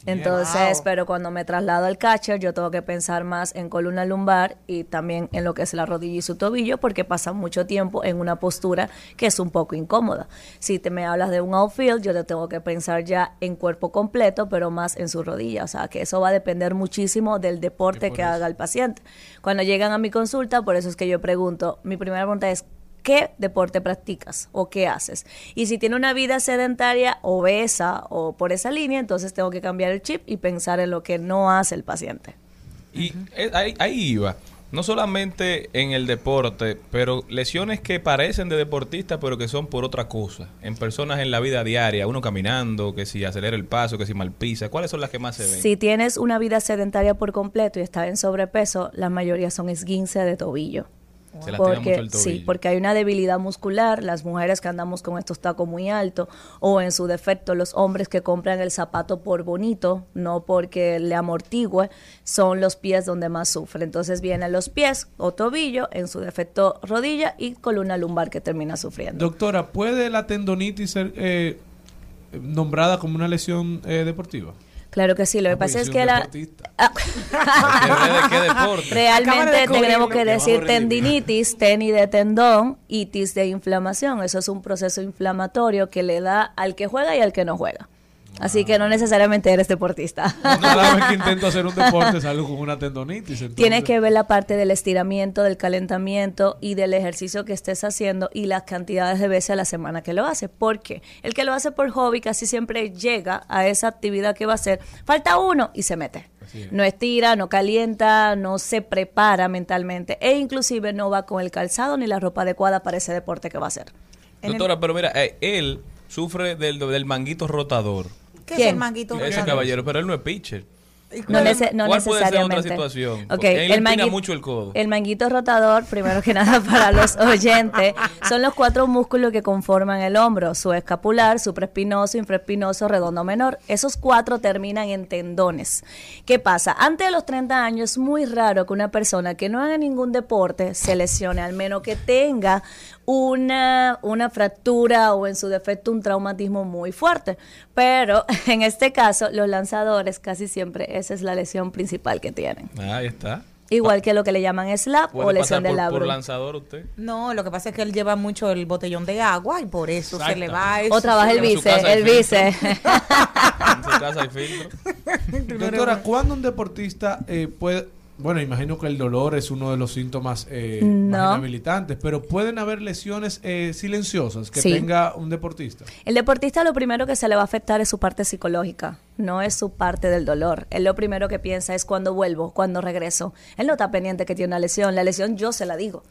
Entonces, Wow. pero cuando me traslado al catcher, yo tengo que pensar más en columna lumbar y también en lo que es la rodilla y su tobillo, porque pasa mucho tiempo en una postura que es un poco incómoda. Si te me hablas de un outfield, yo te tengo que pensar ya en cuerpo completo, pero más en su rodilla. O sea, que eso va a depender muchísimo del deporte que haga el paciente. Cuando llegan a mi consulta, por eso es que yo pregunto, mi primera pregunta es, ¿qué deporte practicas o qué haces? Y si tiene una vida sedentaria, obesa o por esa línea, entonces tengo que cambiar el chip y pensar en lo que no hace el paciente. Y eh, ahí, ahí iba. no solamente en el deporte, pero lesiones que parecen de deportistas, pero que son por otra cosa. En personas en la vida diaria, uno caminando, que si acelera el paso, que si mal pisa. ¿Cuáles son las que más se ven? Si tienes una vida sedentaria por completo y estás en sobrepeso, la mayoría son esguince de tobillo. Se Porque, mucho sí, porque hay una debilidad muscular, las mujeres que andamos con estos tacos muy altos, o en su defecto los hombres que compran el zapato por bonito, no porque le amortigue, son los pies donde más sufren. Entonces vienen los pies o tobillo, en su defecto rodilla y columna lumbar que termina sufriendo. Doctora, ¿puede la tendonitis ser eh, nombrada como una lesión eh, deportiva? Claro que sí, lo que pasa es que la... deportista. Ah. Realmente tenemos que decir tendinitis, tenis de tendón, itis de inflamación. Eso es un proceso inflamatorio que le da al que juega y al que no juega. Así que no necesariamente eres deportista. Cada vez que intento hacer un deporte salgo con una tendonitis. entonces- Tienes que ver la parte del estiramiento, del calentamiento y del ejercicio que estés haciendo y las cantidades de veces a la semana que lo haces. Porque el que lo hace por hobby casi siempre llega a esa actividad que va a hacer. Falta uno y se mete. No estira, no calienta, no se prepara mentalmente e inclusive no va con el calzado ni la ropa adecuada para ese deporte que va a hacer. Doctora, pero mira, eh, él sufre del, del manguito rotador. ¿Qué ¿Quién? es el manguito? Ese rotador? caballero, pero él no es pitcher. No, nece- no ¿Cuál puede ser otra necesariamente. situación? Ok, Porque él el empina mangui- mucho el codo. El manguito rotador, primero que nada para los oyentes, son los cuatro músculos que conforman el hombro, su escapular, supraespinoso, infraespinoso, redondo menor. Esos cuatro terminan en tendones. ¿Qué pasa? Antes de los 30 años es muy raro que una persona que no haga ningún deporte se lesione, al menos que tenga una, una fractura o en su defecto un traumatismo muy fuerte. Pero en este caso, los lanzadores casi siempre esa es la lesión principal que tienen. Ahí está. Igual que lo que le llaman slap o ¿Puede lesión pasar del por, lanzador usted? No, lo que pasa es que él lleva mucho el botellón de agua y por eso se le va eso. O trabaja el vice, el vice. En su casa hay filtro. Doctora, ¿cuándo un deportista eh, puede... Bueno, imagino que el dolor es uno de los síntomas eh, No. más inhabilitantes, pero pueden haber lesiones eh, silenciosas que Sí. tenga un deportista. El deportista lo primero que se le va a afectar es su parte psicológica, no es su parte del dolor. Él lo primero que piensa es cuando vuelvo, cuando regreso. Él no está pendiente que tiene una lesión, la lesión yo se la digo.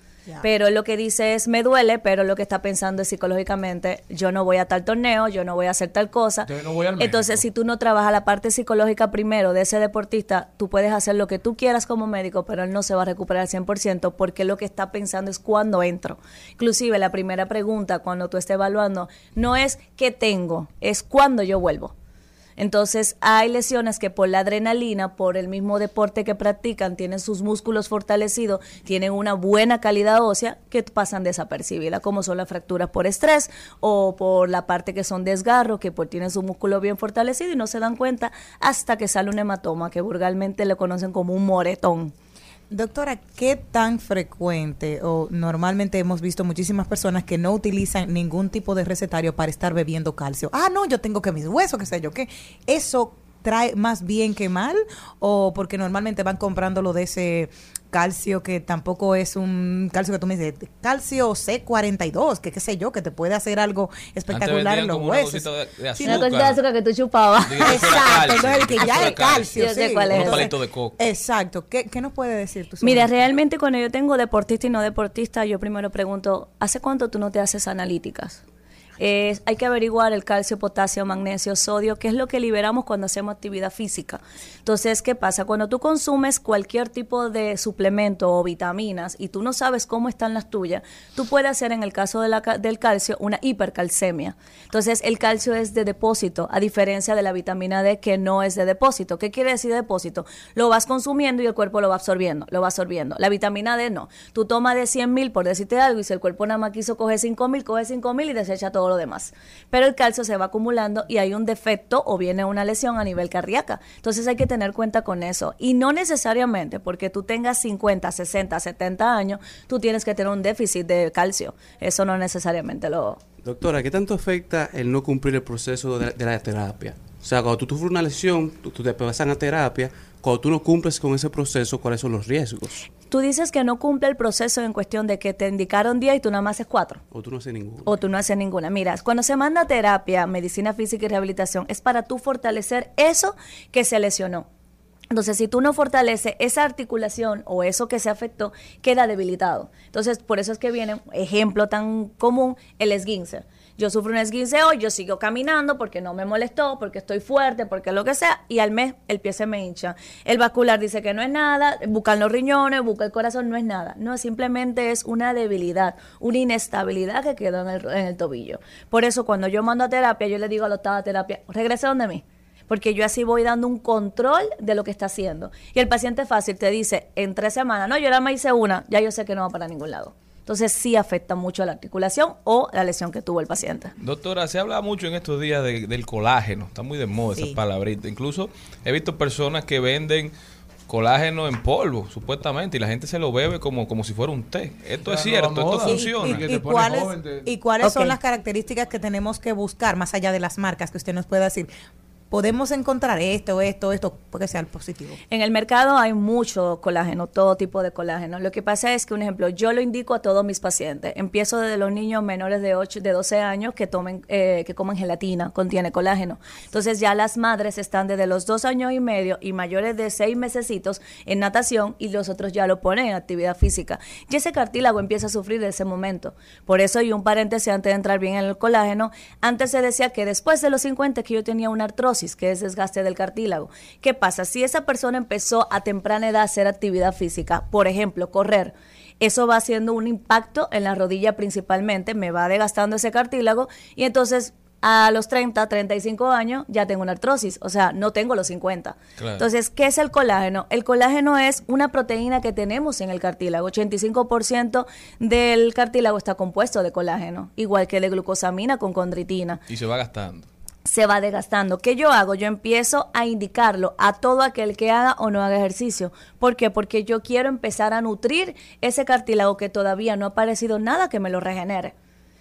Pero él lo que dice es me duele, pero lo que está pensando es psicológicamente, yo no voy a tal torneo, yo no voy a hacer tal cosa. Yo no voy al Entonces, si tú no trabajas la parte psicológica primero de ese deportista, tú puedes hacer lo que tú quieras como médico, pero él no se va a recuperar al 100% porque lo que está pensando es cuándo entro. Inclusive la primera pregunta cuando tú estés evaluando no es qué tengo, es cuándo yo vuelvo. Entonces hay lesiones que por la adrenalina, por el mismo deporte que practican, tienen sus músculos fortalecidos, tienen una buena calidad ósea que pasan desapercibidas, como son las fracturas por estrés o por la parte que son desgarros, que pues tienen su músculo bien fortalecido y no se dan cuenta hasta que sale un hematoma, que vulgarmente le conocen como un moretón. Doctora, ¿qué tan frecuente o normalmente hemos visto muchísimas personas que no utilizan ningún tipo de recetario para estar bebiendo calcio? Ah, no, yo tengo que mis huesos, qué sé yo, qué. ¿Eso trae más bien que mal? ¿O porque normalmente van comprándolo de ese calcio que tampoco es un calcio que tú me dices, calcio C42, que qué sé yo, que te puede hacer algo espectacular en los una huesos? Sí, Una cosita de azúcar que tú chupabas. Exacto, entonces el que ya es calcio. Yo sé sí. cuál es Un palito de coco. Exacto. ¿Qué, qué nos puede decir tú? Mira, realmente cuando yo tengo deportista y no deportista, yo primero pregunto, ¿hace cuánto tú no te haces analíticas? Eh, hay que averiguar el calcio, potasio, magnesio, sodio, que es lo que liberamos cuando hacemos actividad física. Entonces, ¿qué pasa? Cuando tú consumes cualquier tipo de suplemento o vitaminas y tú no sabes cómo están las tuyas, tú puedes hacer en el caso de del calcio una hipercalcemia. Entonces, el calcio es de depósito, a diferencia de la vitamina D que no es de depósito. ¿Qué quiere decir depósito? Lo vas consumiendo y el cuerpo lo va absorbiendo, lo va absorbiendo. La vitamina D no. Tú tomas de 100 mil, por decirte algo, y si el cuerpo nada más quiso coger 5 mil, coge 5 mil y desecha todo lo demás. Pero el calcio se va acumulando y hay un defecto o viene una lesión a nivel cardíaca. Entonces hay que tener cuenta con eso. Y no necesariamente porque tú tengas 50, 60, 70 años, tú tienes que tener un déficit de calcio. Eso no necesariamente lo... Doctora, ¿qué tanto afecta el no cumplir el proceso de, de la terapia? O sea, cuando tú sufres una lesión, tú, tú te pasan a terapia, cuando tú no cumples con ese proceso, ¿cuáles son los riesgos? Tú dices que no cumple el proceso en cuestión de que te indicaron 10 y tú nada más haces 4. O tú no haces ninguno. O tú no haces ninguna. Mira, cuando se manda a terapia, medicina física y rehabilitación, es para tú fortalecer eso que se lesionó. Entonces, si tú no fortaleces esa articulación o eso que se afectó, queda debilitado. Entonces, por eso es que viene, ejemplo tan común, el esguince. Yo sufro un esguince hoy, yo sigo caminando porque no me molestó, porque estoy fuerte, porque lo que sea, y al mes el pie se me hincha. El vascular dice que no es nada, buscan los riñones, busca el corazón, no es nada. No, simplemente es una debilidad, una inestabilidad que quedó en el, en el tobillo. Por eso, cuando yo mando a terapia, yo le digo a la octava terapia, regrese donde mí porque yo así voy dando un control de lo que está haciendo. Y el paciente fácil te dice en tres semanas, no, yo nada más hice una, ya yo sé que no va para ningún lado. Entonces sí afecta mucho a la articulación o la lesión que tuvo el paciente. Doctora, se habla mucho en estos días de- del colágeno. Está muy de moda Sí. esa palabrita. Incluso he visto personas que venden colágeno en polvo, supuestamente, y la gente se lo bebe como, como si fuera un té. Esto es cierto, esto funciona. ¿Y, y cuáles, y cuáles Ok. son las características que tenemos que buscar más allá de las marcas que usted nos pueda decir? Podemos encontrar esto, esto, esto, porque sea el positivo. En el mercado hay mucho colágeno, todo tipo de colágeno. Lo que pasa es que, un ejemplo, yo lo indico a todos mis pacientes. Empiezo desde los niños menores de 8, de 12 años que tomen, eh, que coman gelatina, contiene colágeno. Entonces ya las madres están desde los dos años y medio y mayores de seis mesecitos en natación y los otros ya lo ponen en actividad física. Y ese cartílago empieza a sufrir de ese momento. Por eso, y un paréntesis antes de entrar bien en el colágeno, antes se decía que después de los 50 que yo tenía una artrosis, que es desgaste del cartílago. ¿Qué pasa? Si esa persona empezó a temprana edad a hacer actividad física, por ejemplo, correr, eso va haciendo un impacto en la rodilla principalmente, me va desgastando ese cartílago y entonces a los 30, 35 años ya tengo una artrosis, o sea, no tengo los 50. Claro. Entonces, ¿qué es el colágeno? El colágeno es una proteína que tenemos en el cartílago. 85% del cartílago está compuesto de colágeno, igual que de glucosamina con condritina Y se va gastando. Se va desgastando. ¿Qué yo hago? Yo empiezo a indicarlo a todo aquel que haga o no haga ejercicio. ¿Por qué? Porque yo quiero empezar a nutrir ese cartílago que todavía no ha aparecido nada que me lo regenere.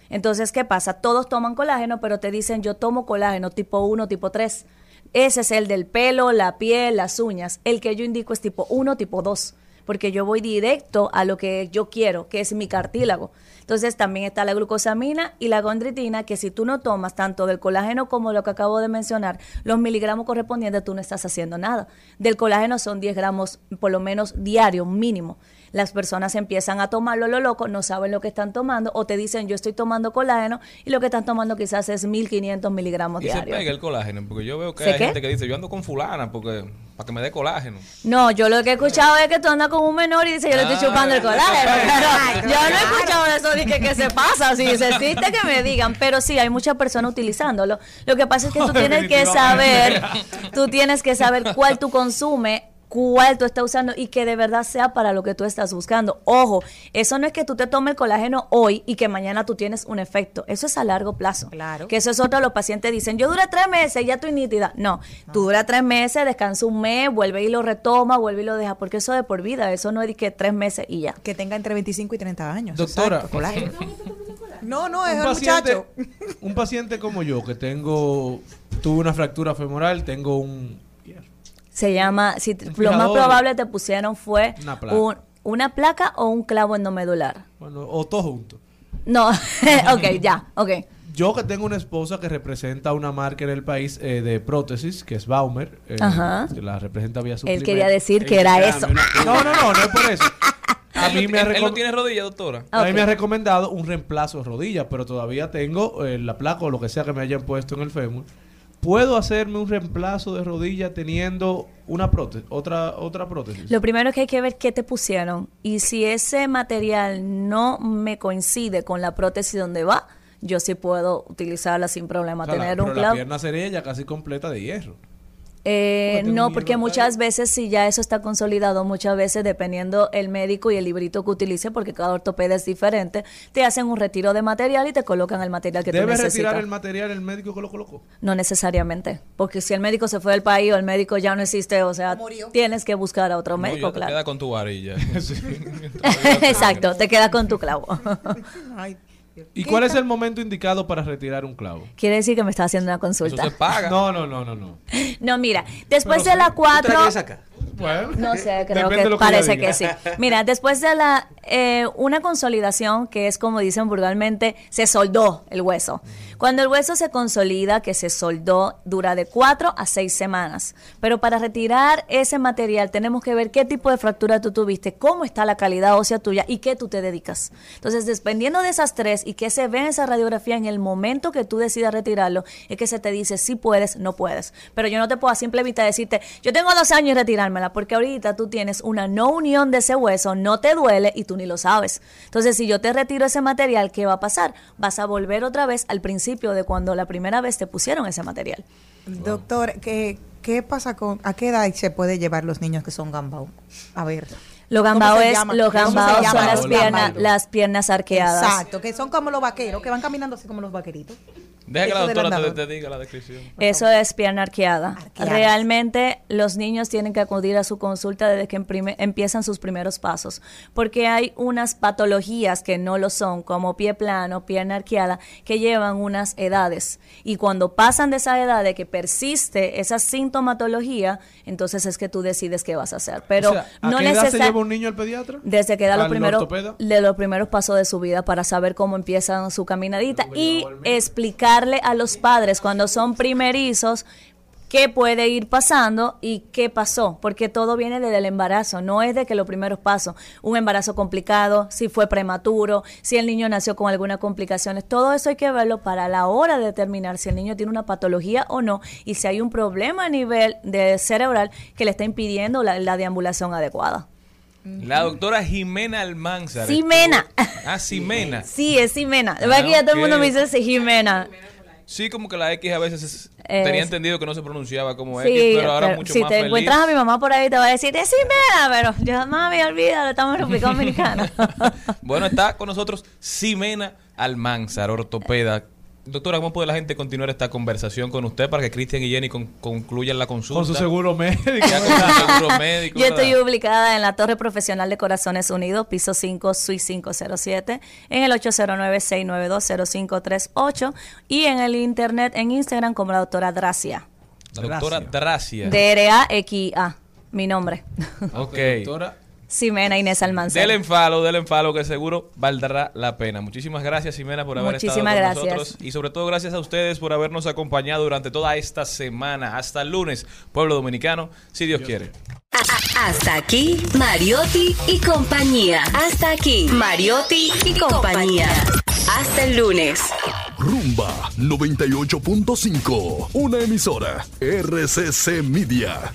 Entonces, ¿qué pasa? Todos toman colágeno, pero te dicen yo tomo colágeno tipo 1, tipo 3. Ese es el del pelo, la piel, las uñas. El que yo indico es tipo 1, tipo 2, porque yo voy directo a lo que yo quiero, que es mi cartílago. Entonces también está la glucosamina y la gondritina, que si tú no tomas tanto del colágeno como lo que acabo de mencionar, los miligramos correspondientes, tú no estás haciendo nada. Del colágeno son 10 gramos por lo menos diario mínimo. Las personas empiezan a tomarlo lo loco, no saben lo que están tomando o te dicen yo estoy tomando colágeno y lo que están tomando quizás es 1500 miligramos Y se diarios. pega el colágeno, porque yo veo que ¿Se hay qué? gente que dice, yo ando con fulana porque para que me dé colágeno. No, yo lo que he escuchado es que tú andas con un menor y dice yo le estoy Ah. chupando el colágeno. Pero yo no he escuchado eso de que, que se pasa. Si se existe que me digan. Pero sí, hay muchas personas utilizándolo. Lo que pasa es que tú tienes que saber, tú tienes que saber cuál tú consumes cuál tú estás usando y que de verdad sea para lo que tú estás buscando. Ojo, eso no es que tú te tomes el colágeno hoy y que mañana tú tienes un efecto. Eso es a largo plazo. Claro. Que eso es otro, los pacientes dicen, yo duré tres meses y ya estoy nítida. No, tú duras tres meses, descansa un mes, vuelve y lo retoma, vuelve y lo deja, porque eso es de por vida, eso no es que tres meses y ya. Que tenga entre 25 y 30 años. Doctora. Exacto, colágeno. No, no, es un el paciente, muchacho. un paciente como yo que tengo tuve una fractura femoral, tengo un Se llama, si lo más probable te pusieron fue Una placa. un- una placa o un clavo endomedular. bueno, o todo junto. No, ok, ya, ok. Yo que tengo una esposa que representa una marca en el país eh, de prótesis, que es Baumer, eh, Ajá. que la representa vía Él suplemento. quería decir que era eso. No, no, no, no es por eso. A mí me ha él, él no tiene rodilla, doctora. A mí me ha recomendado un reemplazo de rodilla, pero todavía tengo eh, la placa o lo que sea que me hayan puesto en el fémur. ¿Puedo hacerme un reemplazo de rodilla teniendo una prótesis, otra, otra prótesis? Lo primero que hay que ver qué te pusieron y si ese material no me coincide con la prótesis donde va, yo sí puedo utilizarla sin problema. O sea, la- tener pero un la pierna sería ya casi completa de hierro. Eh, no, porque muchas veces si ya eso está consolidado, muchas veces dependiendo el médico y el librito que utilice, porque cada ortopeda es diferente, te hacen un retiro de material y te colocan el material que tú ¿Debe necesitas. retirar el material el médico que lo colocó? No necesariamente, porque si el médico se fue del país o el médico ya no existe, o sea, tienes que buscar a otro No, médico, yo te claro. queda con tu varilla. Exacto, te quedas con tu clavo. ¿Y cuál es el momento indicado para retirar un clavo? Quiere decir que me está haciendo una consulta. No, no, no, no, no. No, mira, después Pero de las sí, ¿tú cuatro. traes acá? Bueno, No sé, creo que parece que sí. Mira, después de la eh, una consolidación que es como dicen vulgarmente, se soldó el hueso. Cuando el hueso se consolida, que se soldó, dura de cuatro a seis semanas. Pero para retirar ese material tenemos que ver qué tipo de fractura tú tuviste, cómo está la calidad ósea tuya y qué tú te dedicas. Entonces, dependiendo de esas tres y qué se ve en esa radiografía en el momento que tú decidas retirarlo, es que se te dice si puedes, no puedes. Pero yo no te puedo a simple decirte, yo tengo dos años y retirármela, porque ahorita tú tienes una no unión de ese hueso, no te duele y tú ni lo sabes. Entonces, si yo te retiro ese material, ¿qué va a pasar? Vas a volver otra vez al principio de cuando la primera vez te pusieron ese material. Doctor, ¿qué, ¿qué pasa con, a qué edad se puede llevar los niños que son gambao? A ver. Los ¿Cómo gambaos se es- llama? los ¿Cómo se gambaos son las piernas, las piernas arqueadas. Exacto, que son como los vaqueros, que van caminando así como los vaqueritos. Deja que la doctora te, te diga la descripción. Eso es pierna arqueada. Realmente los niños tienen que acudir a su consulta desde que emprime- empiezan sus primeros pasos, porque hay unas patologías que no lo son, como pie plano, pierna arqueada, que llevan unas edades. Y cuando pasan de esa edad de que persiste esa sintomatología, entonces es que tú decides qué vas a hacer. Pero O sea, ¿a no qué edad se necesariamente lleva un niño al pediatra? desde que da los ¿Al primeros, de los primeros pasos de su vida para saber cómo empiezan su caminadita y explicarle a los padres cuando son primerizos qué puede ir pasando y qué pasó, porque todo viene desde el embarazo, no es de que los primeros pasos, un embarazo complicado, si fue prematuro, si el niño nació con algunas complicaciones, todo eso hay que verlo para la hora de determinar si el niño tiene una patología o no y si hay un problema a nivel de cerebral que le está impidiendo la, la deambulación adecuada. La doctora Jimena Almanzar. Estuvo- Ah, Ximena. Sí, es Jimena. De verdad que ya todo el mundo me dice Jimena. Sí, como que la X a veces es- Es- tenía entendido que no se pronunciaba como Sí, X, pero ahora pero mucho si más te feliz. encuentras a mi mamá por ahí te va a decir, es Jimena, pero yo mami, olvídalo, estamos en República Dominicana. Bueno, está con nosotros Ximena Almanzar, ortopeda. Doctora, ¿cómo puede la gente continuar esta conversación con usted para que Cristian y Jenny con- concluyan la consulta? Con su seguro médico. Ya con su seguro médico. Yo estoy ubicada en la Torre Profesional de Corazones Unidos, piso 5, suite 507, en el 809-692-0538 y en el internet, en Instagram, como la doctora Dracia. La doctora Dracia. D-R-A-X-A, mi nombre. Ok. Ximena Inés Almanzar. Del enfalo, del enfalo que seguro valdrá la pena. Muchísimas gracias, Ximena, por haber Muchísimas estado con gracias. nosotros. Y sobre todo gracias a ustedes por habernos acompañado durante toda esta semana. Hasta el lunes, pueblo dominicano, si Dios quiere. Hasta aquí, Mariotti y compañía. Hasta aquí, Mariotti y compañía. Hasta el lunes. Rumba 98.5, una emisora RCC Media.